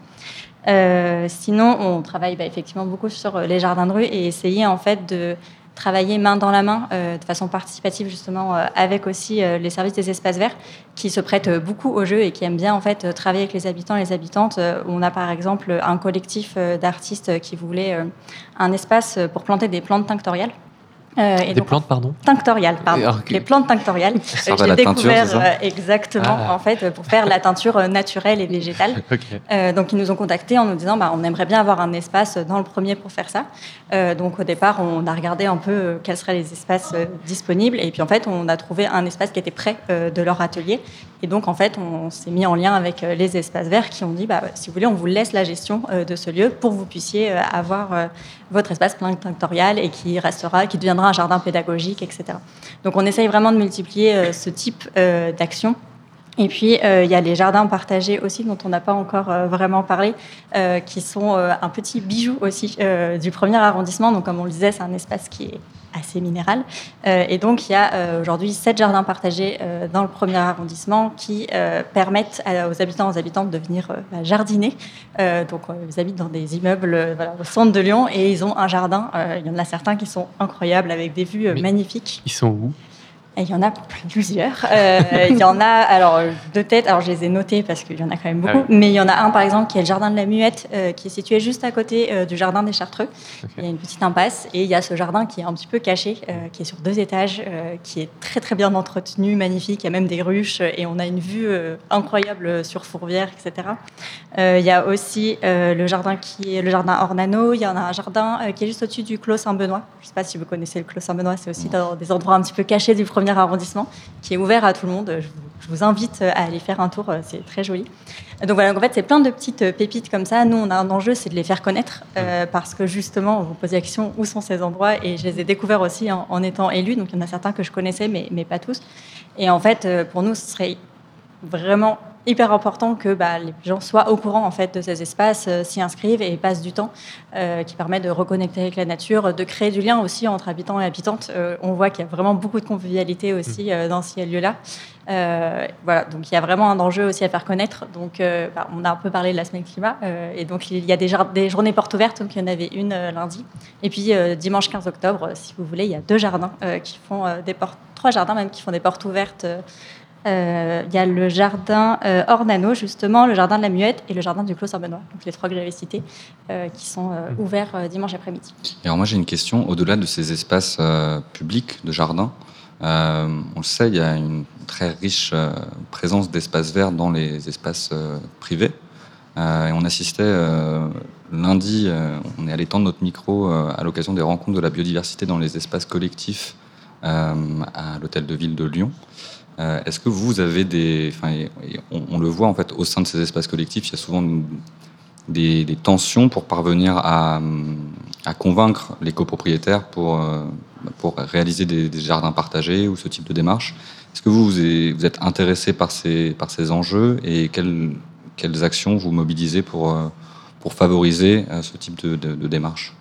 sinon, on travaille bah, effectivement beaucoup sur les jardins de rue et essayer en fait de travailler main dans la main euh, de façon participative justement euh, avec aussi euh, les services des espaces verts qui se prêtent beaucoup au jeu et qui aiment bien en fait travailler avec les habitants et les habitantes. on a par exemple un collectif d'artistes qui voulait un espace pour planter des plantes tinctoriales. Euh, des plantes, pardon Tinctoriales, pardon. Les plantes tinctoriales. Ça euh, découvert euh, exactement, ah. en fait, pour faire la teinture euh, naturelle et végétale. donc, ils nous ont contactés en nous disant, bah, on aimerait bien avoir un espace dans le premier pour faire ça. donc, au départ, on a regardé un peu quels seraient les espaces disponibles. Et puis, en fait, on a trouvé un espace qui était près de leur atelier. Et donc, en fait, on s'est mis en lien avec les espaces verts qui ont dit, bah, si vous voulez, on vous laisse la gestion de ce lieu pour que vous puissiez avoir votre espace tinctorial et qui restera, qui deviendra un jardin pédagogique, etc. Donc on essaye vraiment de multiplier euh, ce type euh, d'action. Et puis, euh, il y a les jardins partagés aussi, dont on n'a pas encore vraiment parlé, qui sont un petit bijou aussi du premier arrondissement. Donc, comme on le disait, c'est un espace qui est assez minéral. et donc, il y a aujourd'hui sept jardins partagés dans le premier arrondissement qui permettent aux habitants aux habitantes de venir bah, jardiner. donc, ils habitent dans des immeubles au centre de Lyon et ils ont un jardin. il y en a certains qui sont incroyables avec des vues magnifiques. Ils sont où? Il y en a plusieurs. Euh, il y en a, alors, de tête, alors je les ai notés parce qu'il y en a quand même beaucoup, ah mais il y en a un, par exemple, qui est le jardin de la Muette, euh, qui est situé juste à côté euh, du jardin des Chartreux. Il y a une petite impasse et il y a ce jardin qui est un petit peu caché, qui est sur deux étages, qui est très très bien entretenu, magnifique. Il y a même des ruches et on a une vue incroyable sur Fourvière, etc. il y a aussi le jardin qui est le jardin Ornano. Il y en a un jardin qui est juste au-dessus du Clos Saint-Benoît. Je ne sais pas si vous connaissez le Clos Saint-Benoît, c'est aussi dans des endroits un petit peu cachés du premier arrondissement, qui est ouvert à tout le monde. Je vous, invite à aller faire un tour, c'est très joli. Donc voilà, en fait, c'est plein de petites pépites comme ça. Nous, on a un enjeu, c'est de les faire connaître, euh, parce que justement, on vous pose la question où sont ces endroits, et je les ai découverts aussi en, étant élu. Donc il y en a certains que je connaissais, mais, mais pas tous. Et en fait, euh, pour nous, ce serait vraiment hyper important que bah, les gens soient au courant en fait de ces espaces, euh, s'y inscrivent et passent du temps, euh, qui permet de reconnecter avec la nature, de créer du lien aussi entre habitants et habitantes. Euh, on voit qu'il y a vraiment beaucoup de convivialité aussi mmh. dans ces lieux-là. voilà, donc il y a vraiment un enjeu aussi à faire connaître. Donc, bah, on a un peu parlé de la semaine climat, et donc il y a des, des, journées portes ouvertes. Donc il y en avait une lundi, et puis dimanche 15 octobre, si vous voulez, il y a deux jardins qui font des portes, trois jardins même qui font des portes ouvertes. Euh, il y a le jardin euh, Ornano, justement, le jardin de la Muette et le jardin du Clos Saint-Benoît, donc les trois que j'avais cités, euh, qui sont mmh. ouverts dimanche après-midi. Et alors moi j'ai une question, au-delà de ces espaces publics de jardin, on le sait, il y a une très riche présence d'espaces verts dans les espaces privés. et on assistait lundi, on est allé tendre notre micro à l'occasion des rencontres de la biodiversité dans les espaces collectifs à l'hôtel de ville de Lyon. Euh, est-ce que vous avez des. On, le voit en fait au sein de ces espaces collectifs, il y a souvent des, tensions pour parvenir à, convaincre les copropriétaires pour, euh, pour réaliser des, jardins partagés ou ce type de démarche. Est-ce que vous, vous êtes intéressé par ces, par ces enjeux et quelles, quelles actions vous mobilisez pour, euh, pour favoriser ce type de, de démarche?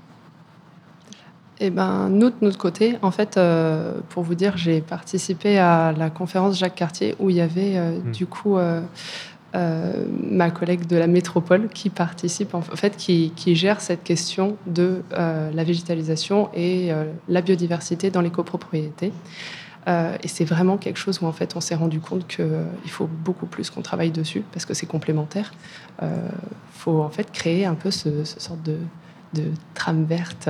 Eh ben, nous, de notre côté, en fait, euh, pour vous dire, j'ai participé à la conférence Jacques Cartier où il y avait euh, mmh. du coup euh, ma collègue de la métropole qui participe, en fait, qui, qui gère cette question de la végétalisation et la biodiversité dans les copropriétés. et c'est vraiment quelque chose où en fait on s'est rendu compte qu'il faut beaucoup plus qu'on travaille dessus parce que c'est complémentaire. Il faut en fait créer un peu ce, ce sorte de, de trame verte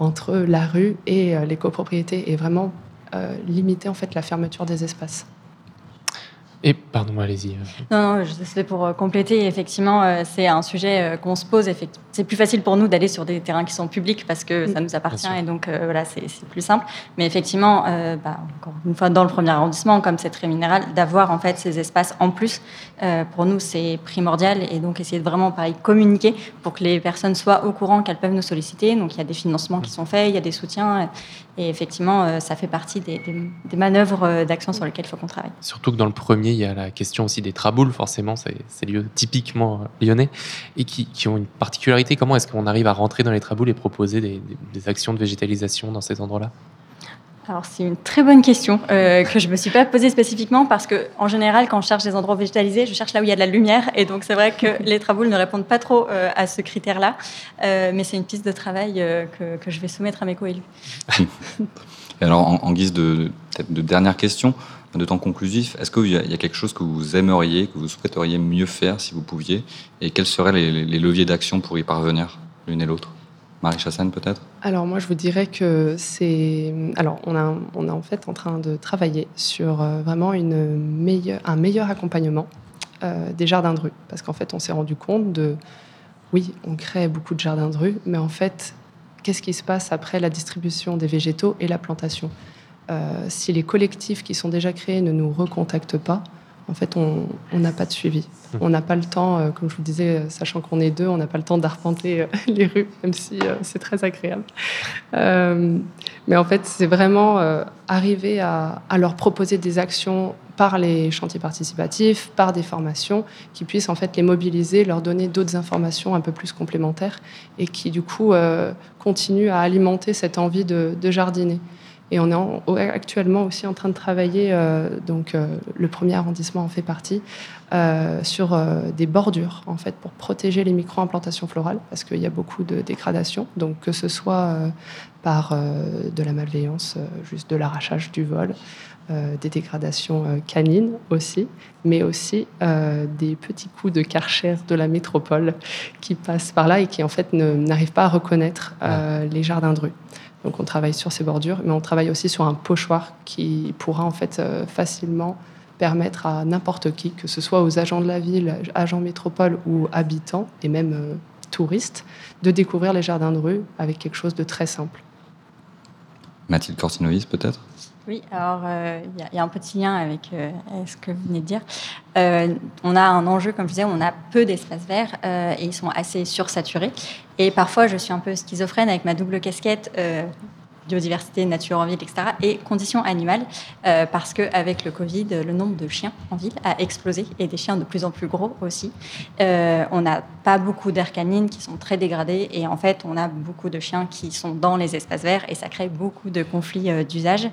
entre la rue et euh, les copropriétés et vraiment euh, limiter en fait la fermeture des espaces. Et pardon, allez-y. Non, non, c'était pour euh, compléter. Effectivement, c'est un sujet qu'on se pose. C'est plus facile pour nous d'aller sur des terrains qui sont publics parce que ça nous appartient et donc voilà, c'est plus simple. Mais effectivement, bah, encore une fois, dans le premier arrondissement, comme c'est très minéral, d'avoir en fait ces espaces en plus, pour nous, c'est primordial. Et donc, essayer de vraiment, pareil, communiquer pour que les personnes soient au courant qu'elles peuvent nous solliciter. Donc, il y a des financements qui sont faits, il y a des soutiens. Et effectivement, ça fait partie des, des, des manœuvres d'action sur lesquelles il faut qu'on travaille. Surtout que dans le premier, il y a la question aussi des traboules, forcément, c'est ces lieux typiquement euh, lyonnais, et qui, ont une particularité. Comment est-ce qu'on arrive à rentrer dans les traboules et proposer des, actions de végétalisation dans ces endroits-là? Alors c'est une très bonne question euh, que je me suis pas posée spécifiquement parce que en général quand je cherche des endroits végétalisés, je cherche là où il y a de la lumière et donc c'est vrai que les traboules ne répondent pas trop euh, à ce critère-là, mais c'est une piste de travail que, je vais soumettre à mes co-élus. alors en, guise de, de dernière question, de temps conclusif, est-ce qu'il y, a quelque chose que vous aimeriez, que vous souhaiteriez mieux faire si vous pouviez? Et quels seraient les, leviers d'action pour y parvenir, l'une et l'autre? Marie Chassagne, peut-être? Alors, moi, je vous dirais que c'est. Alors, on, est en fait en train de travailler sur euh, vraiment une meilleure, un meilleur accompagnement euh, des jardins de rue. Parce qu'en fait, on s'est rendu compte de. Oui, on crée beaucoup de jardins de rue, mais en fait, qu'est-ce qui se passe après la distribution des végétaux et la plantation? Si les collectifs qui sont déjà créés ne nous recontactent pas, en fait, on n'a pas de suivi. Mmh. On n'a pas le temps, euh, comme je vous disais, euh, sachant qu'on est deux, on n'a pas le temps d'arpenter les rues, même si c'est très agréable. mais en fait, c'est vraiment arriver à, leur proposer des actions par les chantiers participatifs, par des formations, qui puissent en fait les mobiliser, leur donner d'autres informations un peu plus complémentaires et qui du coup continuent à alimenter cette envie de jardiner. Et on est actuellement aussi en train de travailler, euh, donc euh, le premier arrondissement en fait partie, euh, sur des bordures en fait pour protéger les micro-implantations florales parce qu'il y a beaucoup de dégradation. Donc que ce soit par de la malveillance, juste de l'arrachage du vol, des dégradations canines aussi, mais aussi des petits coups de karcher de la métropole qui passent par là et qui en fait n'arrivent pas à reconnaître les jardins de rue. Donc on travaille sur ces bordures, mais on travaille aussi sur un pochoir qui pourra en fait euh, facilement permettre à n'importe qui, que ce soit aux agents de la ville, agents métropole ou habitants, et même euh, touristes, de découvrir les jardins de rue avec quelque chose de très simple. Mathilde Cortinovis peut-être? Oui, alors euh, il y, a un petit lien avec euh, ce que vous venez de dire. Euh, on a un enjeu, comme je disais, on a peu d'espaces verts et ils sont assez sursaturés. Et parfois, je suis un peu schizophrène avec ma double casquette biodiversité, nature en ville, etc., et conditions animales, euh, parce qu'avec le Covid, le nombre de chiens en ville a explosé, et des chiens de plus en plus gros aussi. Euh, on n'a pas beaucoup canines qui sont très dégradées, et en fait, on a beaucoup de chiens qui sont dans les espaces verts, et ça crée beaucoup de conflits euh, d'usage.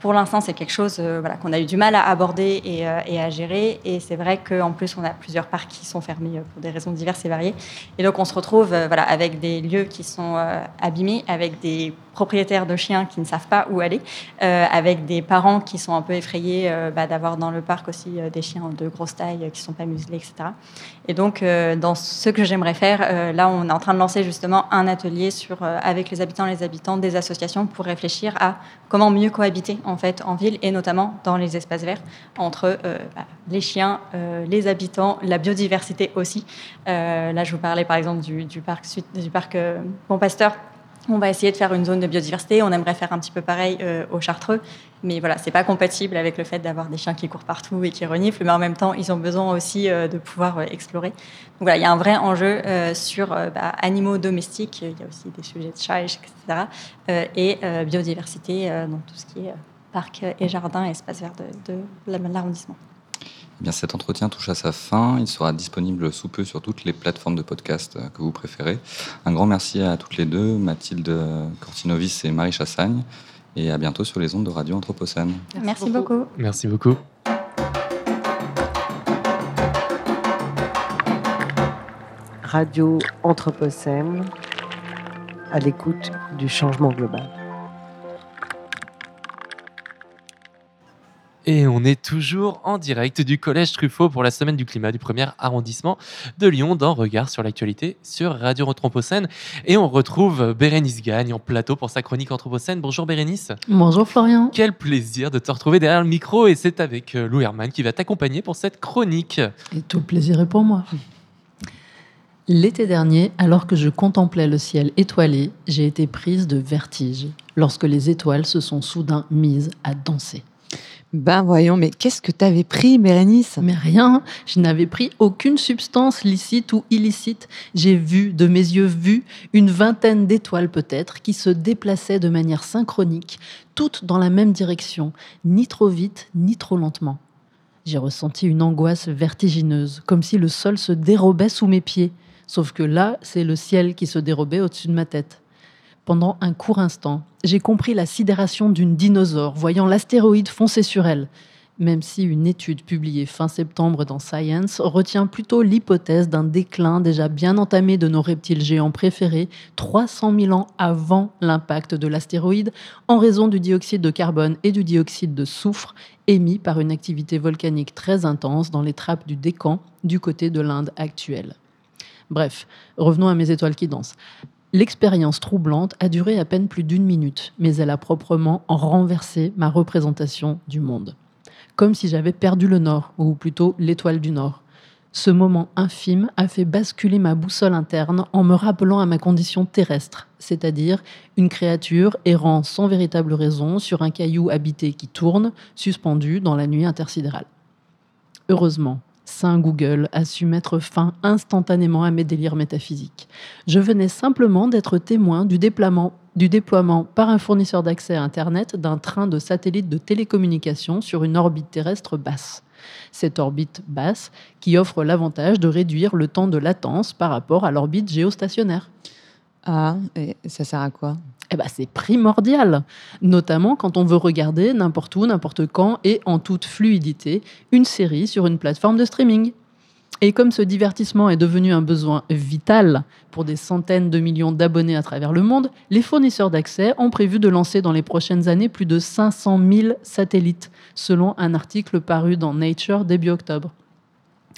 pour l'instant, c'est quelque chose qu'on a eu du mal à aborder et, et à gérer, et c'est vrai qu'en plus, on a plusieurs parcs qui sont fermés pour des raisons diverses et variées, et donc on se retrouve voilà, avec des lieux qui sont abîmés, avec des propriétaires de chiens qui ne savent pas où aller, euh, avec des parents qui sont un peu effrayés euh, bah, d'avoir dans le parc aussi euh, des chiens de grosse taille qui ne sont pas muselés, etc. Et donc, dans ce que j'aimerais faire, là, on est en train de lancer justement un atelier sur, avec les habitants et les habitants des associations pour réfléchir à comment mieux cohabiter en fait en ville et notamment dans les espaces verts entre bah, les chiens, les habitants, la biodiversité aussi. là, je vous parlais par exemple du, du parc, du parc Bon Pasteur on va essayer de faire une zone de biodiversité. On aimerait faire un petit peu pareil euh, au Chartreux, mais voilà, c'est pas compatible avec le fait d'avoir des chiens qui courent partout et qui reniflent. Mais en même temps, ils ont besoin aussi euh, de pouvoir euh, explorer. Donc voilà, il y a un vrai enjeu sur bah, animaux domestiques. Il y a aussi des sujets de chats, etc. et biodiversité dans tout ce qui est parc et jardin, espace vert de l'arrondissement. Eh bien, cet entretien touche à sa fin. Il sera disponible sous peu sur toutes les plateformes de podcast euh, que vous préférez. Un grand merci à toutes les deux, Mathilde Cortinovis et Marie Chassagne. Et à bientôt sur les ondes de Radio Anthropocène. Merci, beaucoup. Merci beaucoup. Radio Anthropocène, à l'écoute du changement global. Et on est toujours en direct du Collège Truffaut pour la semaine du climat du premier arrondissement de Lyon dans Regard sur l'actualité sur Radio Anthropocène. Et on retrouve Bérénice Gagne en plateau pour sa chronique Anthropocène. Bonjour Bérénice. Bonjour Florian. Quel plaisir de te retrouver derrière le micro et c'est avec euh, Lou Herman qui va t'accompagner pour cette chronique. Et tout le plaisir est pour moi. L'été dernier, alors que je contemplais le ciel étoilé, j'ai été prise de vertige lorsque les étoiles se sont soudain mises à danser. Ben voyons, mais qu'est-ce que t'avais pris, Bérénice? Mais rien, je n'avais pris aucune substance licite ou illicite. J'ai vu, de mes yeux vus, une vingtaine d'étoiles peut-être, qui se déplaçaient de manière synchronique, toutes dans la même direction, ni trop vite, ni trop lentement. J'ai ressenti une angoisse vertigineuse, comme si le sol se dérobait sous mes pieds. Sauf que là, c'est le ciel qui se dérobait au-dessus de ma tête. Pendant un court instant, j'ai compris la sidération d'une dinosaure voyant l'astéroïde foncer sur elle, même si une étude publiée fin septembre dans Science retient plutôt l'hypothèse d'un déclin déjà bien entamé de nos reptiles géants préférés 300 000 ans avant l'impact de l'astéroïde en raison du dioxyde de carbone et du dioxyde de soufre émis par une activité volcanique très intense dans les trappes du Décan du côté de l'Inde actuelle. Bref, revenons à mes étoiles qui dansent. L'expérience troublante a duré à peine plus d'une minute, mais elle a proprement renversé ma représentation du monde. Comme si j'avais perdu le Nord, ou plutôt l'étoile du Nord. Ce moment infime a fait basculer ma boussole interne en me rappelant à ma condition terrestre, c'est-à-dire une créature errant sans véritable raison sur un caillou habité qui tourne, suspendu dans la nuit intersidérale. Heureusement, Saint Google a su mettre fin instantanément à mes délires métaphysiques. Je venais simplement d'être témoin du déploiement, par un fournisseur d'accès à Internet d'un train de satellites de télécommunication sur une orbite terrestre basse. Cette orbite basse qui offre l'avantage de réduire le temps de latence par rapport à l'orbite géostationnaire. Ah, et ça sert à quoi? Eh ben, c'est primordial, notamment quand on veut regarder n'importe où, n'importe quand et en toute fluidité une série sur une plateforme de streaming. Et comme ce divertissement est devenu un besoin vital pour des centaines de millions d'abonnés à travers le monde, les fournisseurs d'accès ont prévu de lancer dans les prochaines années plus de 500 000 satellites, selon un article paru dans Nature début octobre.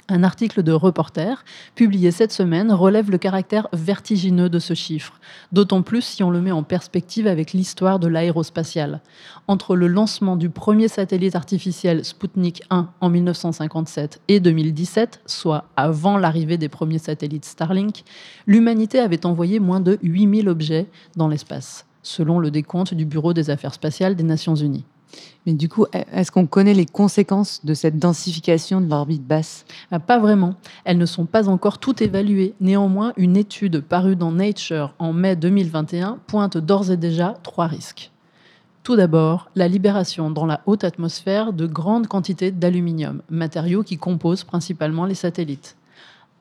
Un article de Reporter, publié cette semaine, relève le caractère vertigineux de ce chiffre, d'autant plus si on le met en perspective avec l'histoire de l'aérospatiale. Entre le lancement du premier satellite artificiel Sputnik 1 en 1957 et 2017, soit avant l'arrivée des premiers satellites Starlink, l'humanité avait envoyé moins de 8000 objets dans l'espace, selon le décompte du Bureau des Affaires spatiales des Nations Unies. Mais du coup, est-ce qu'on connaît les conséquences de cette densification de l'orbite basse? Ah, Pas vraiment. Elles ne sont pas encore toutes évaluées. Néanmoins, une étude parue dans Nature en mai 2021 pointe d'ores et déjà trois risques. Tout d'abord, la libération dans la haute atmosphère de grandes quantités d'aluminium, matériau qui compose principalement les satellites.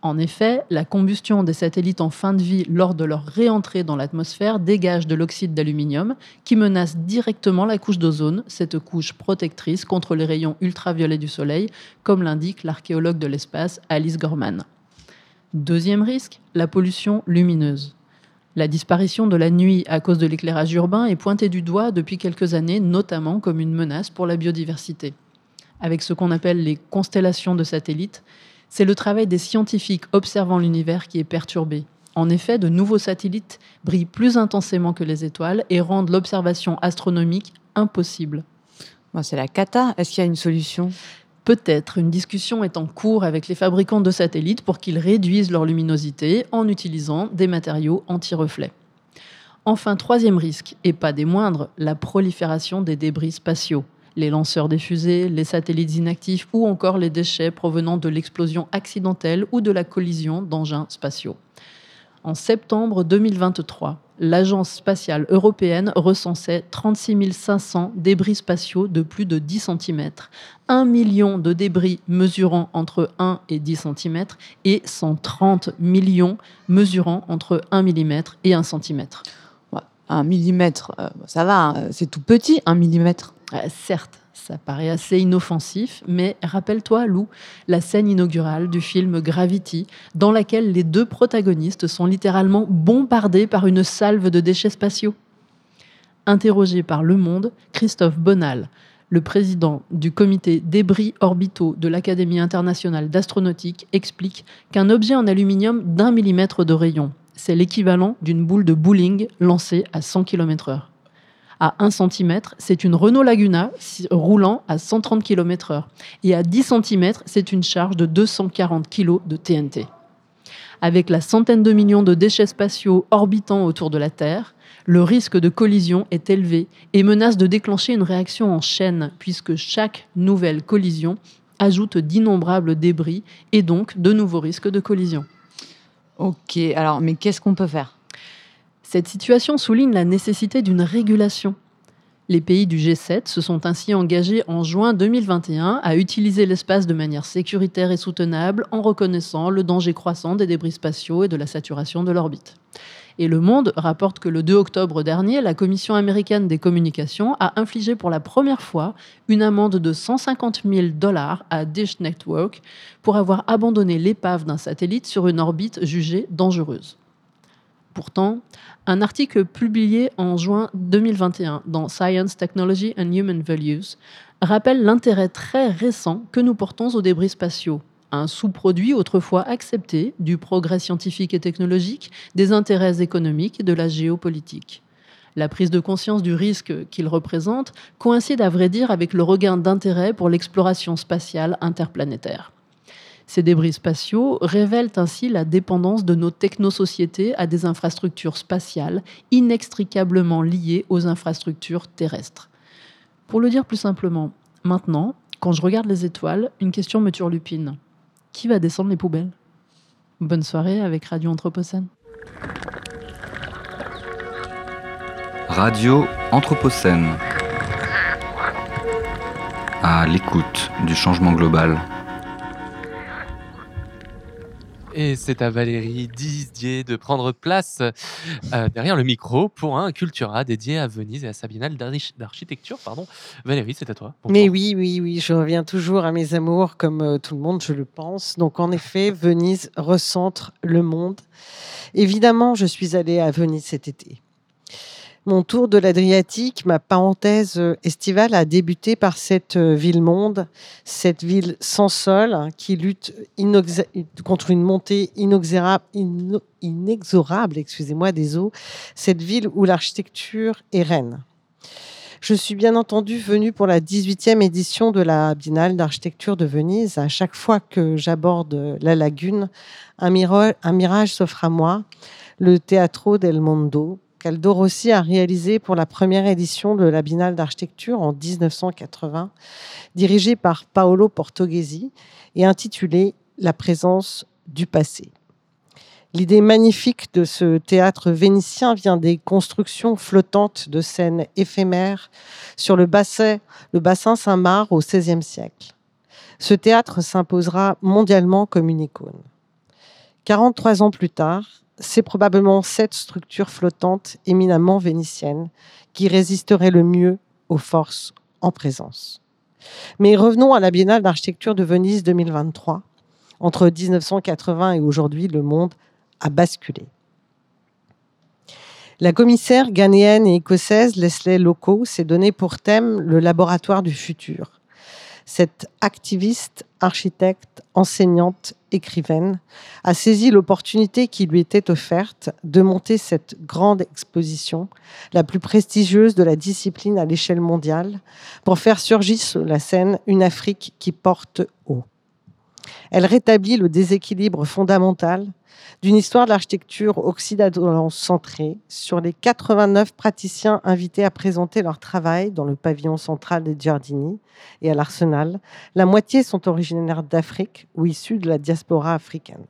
En effet, la combustion des satellites en fin de vie lors de leur réentrée dans l'atmosphère dégage de l'oxyde d'aluminium qui menace directement la couche d'ozone, cette couche protectrice contre les rayons ultraviolets du Soleil, comme l'indique l'archéologue de l'espace Alice Gorman. Deuxième risque, la pollution lumineuse. La disparition de la nuit à cause de l'éclairage urbain est pointée du doigt depuis quelques années, notamment comme une menace pour la biodiversité. Avec ce qu'on appelle les constellations de satellites, c'est le travail des scientifiques observant l'univers qui est perturbé. En effet, de nouveaux satellites brillent plus intensément que les étoiles et rendent l'observation astronomique impossible. c'est la cata. Est-ce qu'il y a une solution? Peut-être. Une discussion est en cours avec les fabricants de satellites pour qu'ils réduisent leur luminosité en utilisant des matériaux anti-reflets. Enfin, troisième risque, et pas des moindres, la prolifération des débris spatiaux les lanceurs des fusées, les satellites inactifs ou encore les déchets provenant de l'explosion accidentelle ou de la collision d'engins spatiaux. En septembre 2023, l'Agence spatiale européenne recensait 36 500 débris spatiaux de plus de 10 cm, 1 million de débris mesurant entre 1 et 10 cm et 130 millions mesurant entre 1 mm et 1 cm. 1 mm, ça va, hein, c'est tout petit, 1 mm. Euh, certes, ça paraît assez inoffensif, mais rappelle-toi, Lou, la scène inaugurale du film Gravity, dans laquelle les deux protagonistes sont littéralement bombardés par une salve de déchets spatiaux. Interrogé par Le Monde, Christophe Bonal, Le président du comité débris orbitaux de l'Académie internationale d'astronautique explique qu'un objet en aluminium d'un millimètre de rayon, c'est l'équivalent d'une boule de bowling lancée à 100 km/h. À 1 cm, c'est une Renault Laguna roulant à 130 km/h. Et à 10 cm, c'est une charge de 240 kg de TNT. Avec la centaine de millions de déchets spatiaux orbitant autour de la Terre, le risque de collision est élevé et menace de déclencher une réaction en chaîne, puisque chaque nouvelle collision ajoute d'innombrables débris et donc de nouveaux risques de collision. Ok, alors mais qu'est-ce qu'on peut faire? Cette situation souligne la nécessité d'une régulation. Les pays du G7 se sont ainsi engagés en juin 2021 à utiliser l'espace de manière sécuritaire et soutenable en reconnaissant le danger croissant des débris spatiaux et de la saturation de l'orbite. Et Le Monde rapporte que le 2 octobre dernier, la Commission américaine des communications a infligé pour la première fois une amende de 150 000 dollars à Dish Network pour avoir abandonné l'épave d'un satellite sur une orbite jugée dangereuse. Pourtant, un article publié en juin 2021 dans Science, Technology and Human Values rappelle l'intérêt très récent que nous portons aux débris spatiaux, un sous-produit autrefois accepté du progrès scientifique et technologique, des intérêts économiques et de la géopolitique. La prise de conscience du risque qu'il représente coïncide à vrai dire avec le regain d'intérêt pour l'exploration spatiale interplanétaire. Ces débris spatiaux révèlent ainsi la dépendance de nos technosociétés à des infrastructures spatiales inextricablement liées aux infrastructures terrestres. Pour le dire plus simplement, maintenant, quand je regarde les étoiles, une question me turlupine. Qui va descendre les poubelles? Bonne soirée avec Radio Anthropocène. Radio Anthropocène. À l'écoute du changement global. Et c'est à Valérie Didier de prendre place euh, derrière le micro pour un Cultura dédié à Venise et à sa biennale d'architecture. Pardon. Valérie, c'est à toi. Mais oui, oui, oui, je reviens toujours à mes amours, comme euh, tout le monde, je le pense. Donc, en effet, Venise recentre le monde. Évidemment, je suis allée à Venise cet été. Mon tour de l'Adriatique, ma parenthèse euh, estivale a débuté par cette euh, ville-monde, cette ville sans sol hein, qui lutte contre une montée inexorable, excusez-moi, des eaux, cette ville où l'architecture est reine. Je suis bien entendu venue pour la 18e édition de la Biennale d'architecture de Venise. À chaque fois que j'aborde la lagune, un, mirage s'offre à moi, le Teatro del Mondo, Rossi a réalisé pour la première édition de la Biennale d'architecture en 1980, dirigée par Paolo Portoghesi et intitulée La présence du passé. L'idée magnifique de ce théâtre vénitien vient des constructions flottantes de scènes éphémères sur le bassin, le bassin Saint-Marc au XVIe siècle. Ce théâtre s'imposera mondialement comme une icône. 43 ans plus tard, c'est probablement cette structure flottante éminemment vénitienne qui résisterait le mieux aux forces en présence. Mais revenons à la Biennale d'architecture de Venise 2023. Entre 1980 et aujourd'hui, le monde a basculé. La commissaire ghanéenne et écossaise Leslie Loco s'est donné pour thème le laboratoire du futur. Cette activiste, architecte, enseignante, écrivaine, a saisi l'opportunité qui lui était offerte de monter cette grande exposition, la plus prestigieuse de la discipline à l'échelle mondiale, pour faire surgir sur la scène une Afrique qui porte haut. Elle rétablit le déséquilibre fondamental d'une histoire de l'architecture occidentale-centrée sur les 89 praticiens invités à présenter leur travail dans le pavillon central des Giardini et à l'Arsenal. La moitié sont originaires d'Afrique ou issus de la diaspora africaine.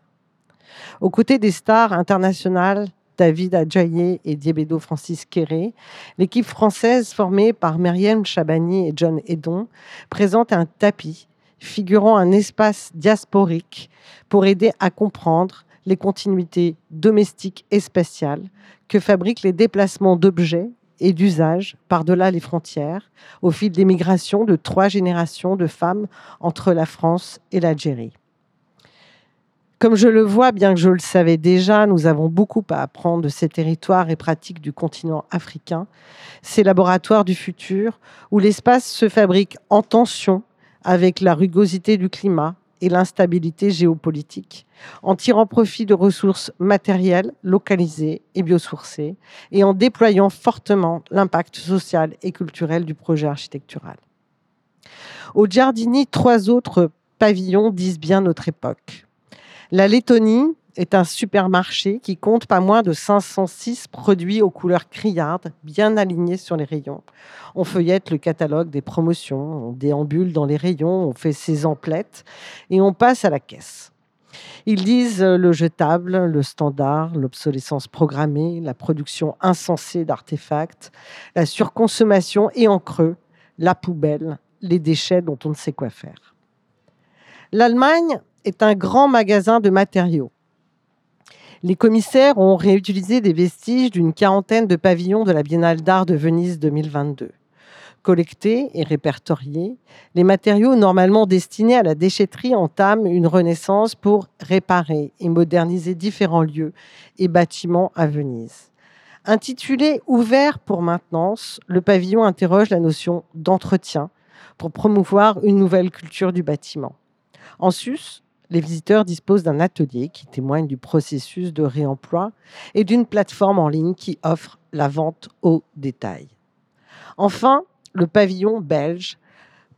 Aux côtés des stars internationales David Adjaye et Diabedo Francis Kéré, l'équipe française formée par Myriam Chabani et John Edon présente un tapis figurant un espace diasporique pour aider à comprendre les continuités domestiques et spatiales que fabriquent les déplacements d'objets et d'usages par-delà les frontières au fil des migrations de trois générations de femmes entre la France et l'Algérie. Comme je le vois, bien que je le savais déjà, nous avons beaucoup à apprendre de ces territoires et pratiques du continent africain, ces laboratoires du futur, où l'espace se fabrique en tension avec la rugosité du climat et l'instabilité géopolitique, en tirant profit de ressources matérielles localisées et biosourcées, et en déployant fortement l'impact social et culturel du projet architectural. Au Giardini, trois autres pavillons disent bien notre époque. La Lettonie est un supermarché qui compte pas moins de 506 produits aux couleurs criardes, bien alignés sur les rayons. On feuillette le catalogue des promotions, on déambule dans les rayons, on fait ses emplettes et on passe à la caisse. Ils disent le jetable, le standard, l'obsolescence programmée, la production insensée d'artefacts, la surconsommation et en creux, la poubelle, les déchets dont on ne sait quoi faire. L'Allemagne est un grand magasin de matériaux. Les commissaires ont réutilisé des vestiges d'une quarantaine de pavillons de la Biennale d'art de Venise 2022. Collectés et répertoriés, les matériaux normalement destinés à la déchetterie entament une renaissance pour réparer et moderniser différents lieux et bâtiments à Venise. Intitulé Ouvert pour maintenance, le pavillon interroge la notion d'entretien pour promouvoir une nouvelle culture du bâtiment. En sus, les visiteurs disposent d'un atelier qui témoigne du processus de réemploi et d'une plateforme en ligne qui offre la vente au détail. Enfin, le pavillon belge,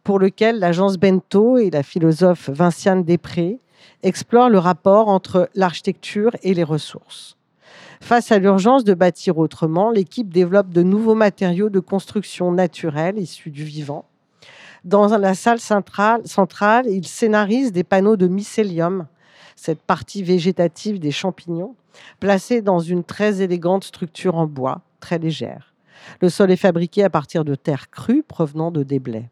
pour lequel l'agence Bento et la philosophe Vinciane Després explorent le rapport entre l'architecture et les ressources. Face à l'urgence de bâtir autrement, l'équipe développe de nouveaux matériaux de construction naturelle issus du vivant dans la salle centrale, centrale, il scénarise des panneaux de mycélium, cette partie végétative des champignons, placés dans une très élégante structure en bois, très légère. Le sol est fabriqué à partir de terre crue provenant de déblais.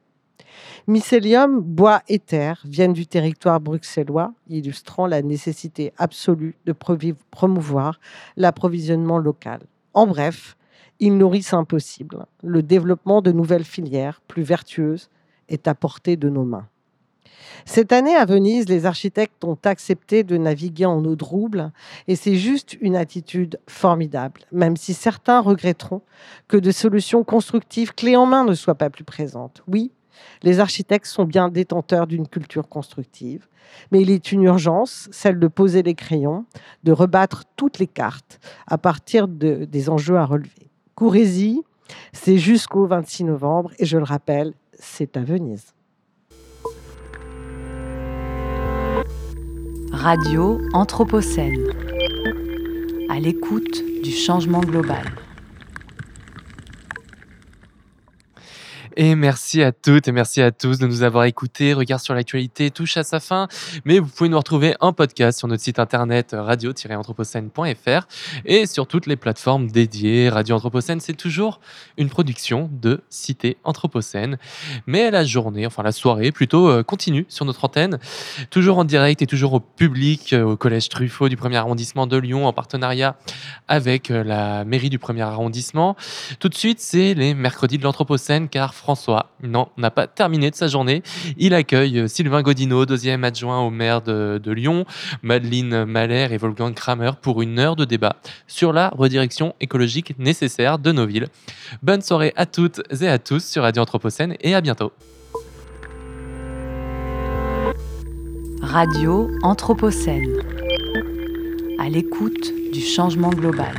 Mycélium, bois et terre viennent du territoire bruxellois, illustrant la nécessité absolue de promouvoir l'approvisionnement local. En bref, ils nourrissent impossible le développement de nouvelles filières plus vertueuses est à portée de nos mains. Cette année à Venise, les architectes ont accepté de naviguer en eau trouble et c'est juste une attitude formidable, même si certains regretteront que de solutions constructives clés en main ne soient pas plus présentes. Oui, les architectes sont bien détenteurs d'une culture constructive, mais il est une urgence, celle de poser les crayons, de rebattre toutes les cartes à partir de, des enjeux à relever. Courez-y, c'est jusqu'au 26 novembre et je le rappelle, c'est à Venise. Radio Anthropocène. À l'écoute du changement global. Et merci à toutes et merci à tous de nous avoir écoutés. Regard sur l'actualité touche à sa fin, mais vous pouvez nous retrouver en podcast sur notre site internet radio-anthropocène.fr et sur toutes les plateformes dédiées. Radio Anthropocène, c'est toujours une production de Cité Anthropocène. Mais la journée, enfin la soirée plutôt, euh, continue sur notre antenne, toujours en direct et toujours au public euh, au Collège Truffaut du 1er arrondissement de Lyon en partenariat avec euh, la mairie du 1er arrondissement. Tout de suite, c'est les mercredis de l'Anthropocène car François, n'a pas terminé de sa journée. Il accueille euh, Sylvain Godineau, deuxième adjoint au maire de, Lyon, Madeleine Mahler et Wolfgang Kramer pour une heure de débat sur la redirection écologique nécessaire de nos villes. Bonne soirée à toutes et à tous sur Radio Anthropocène et à bientôt. Radio Anthropocène. À l'écoute du changement global.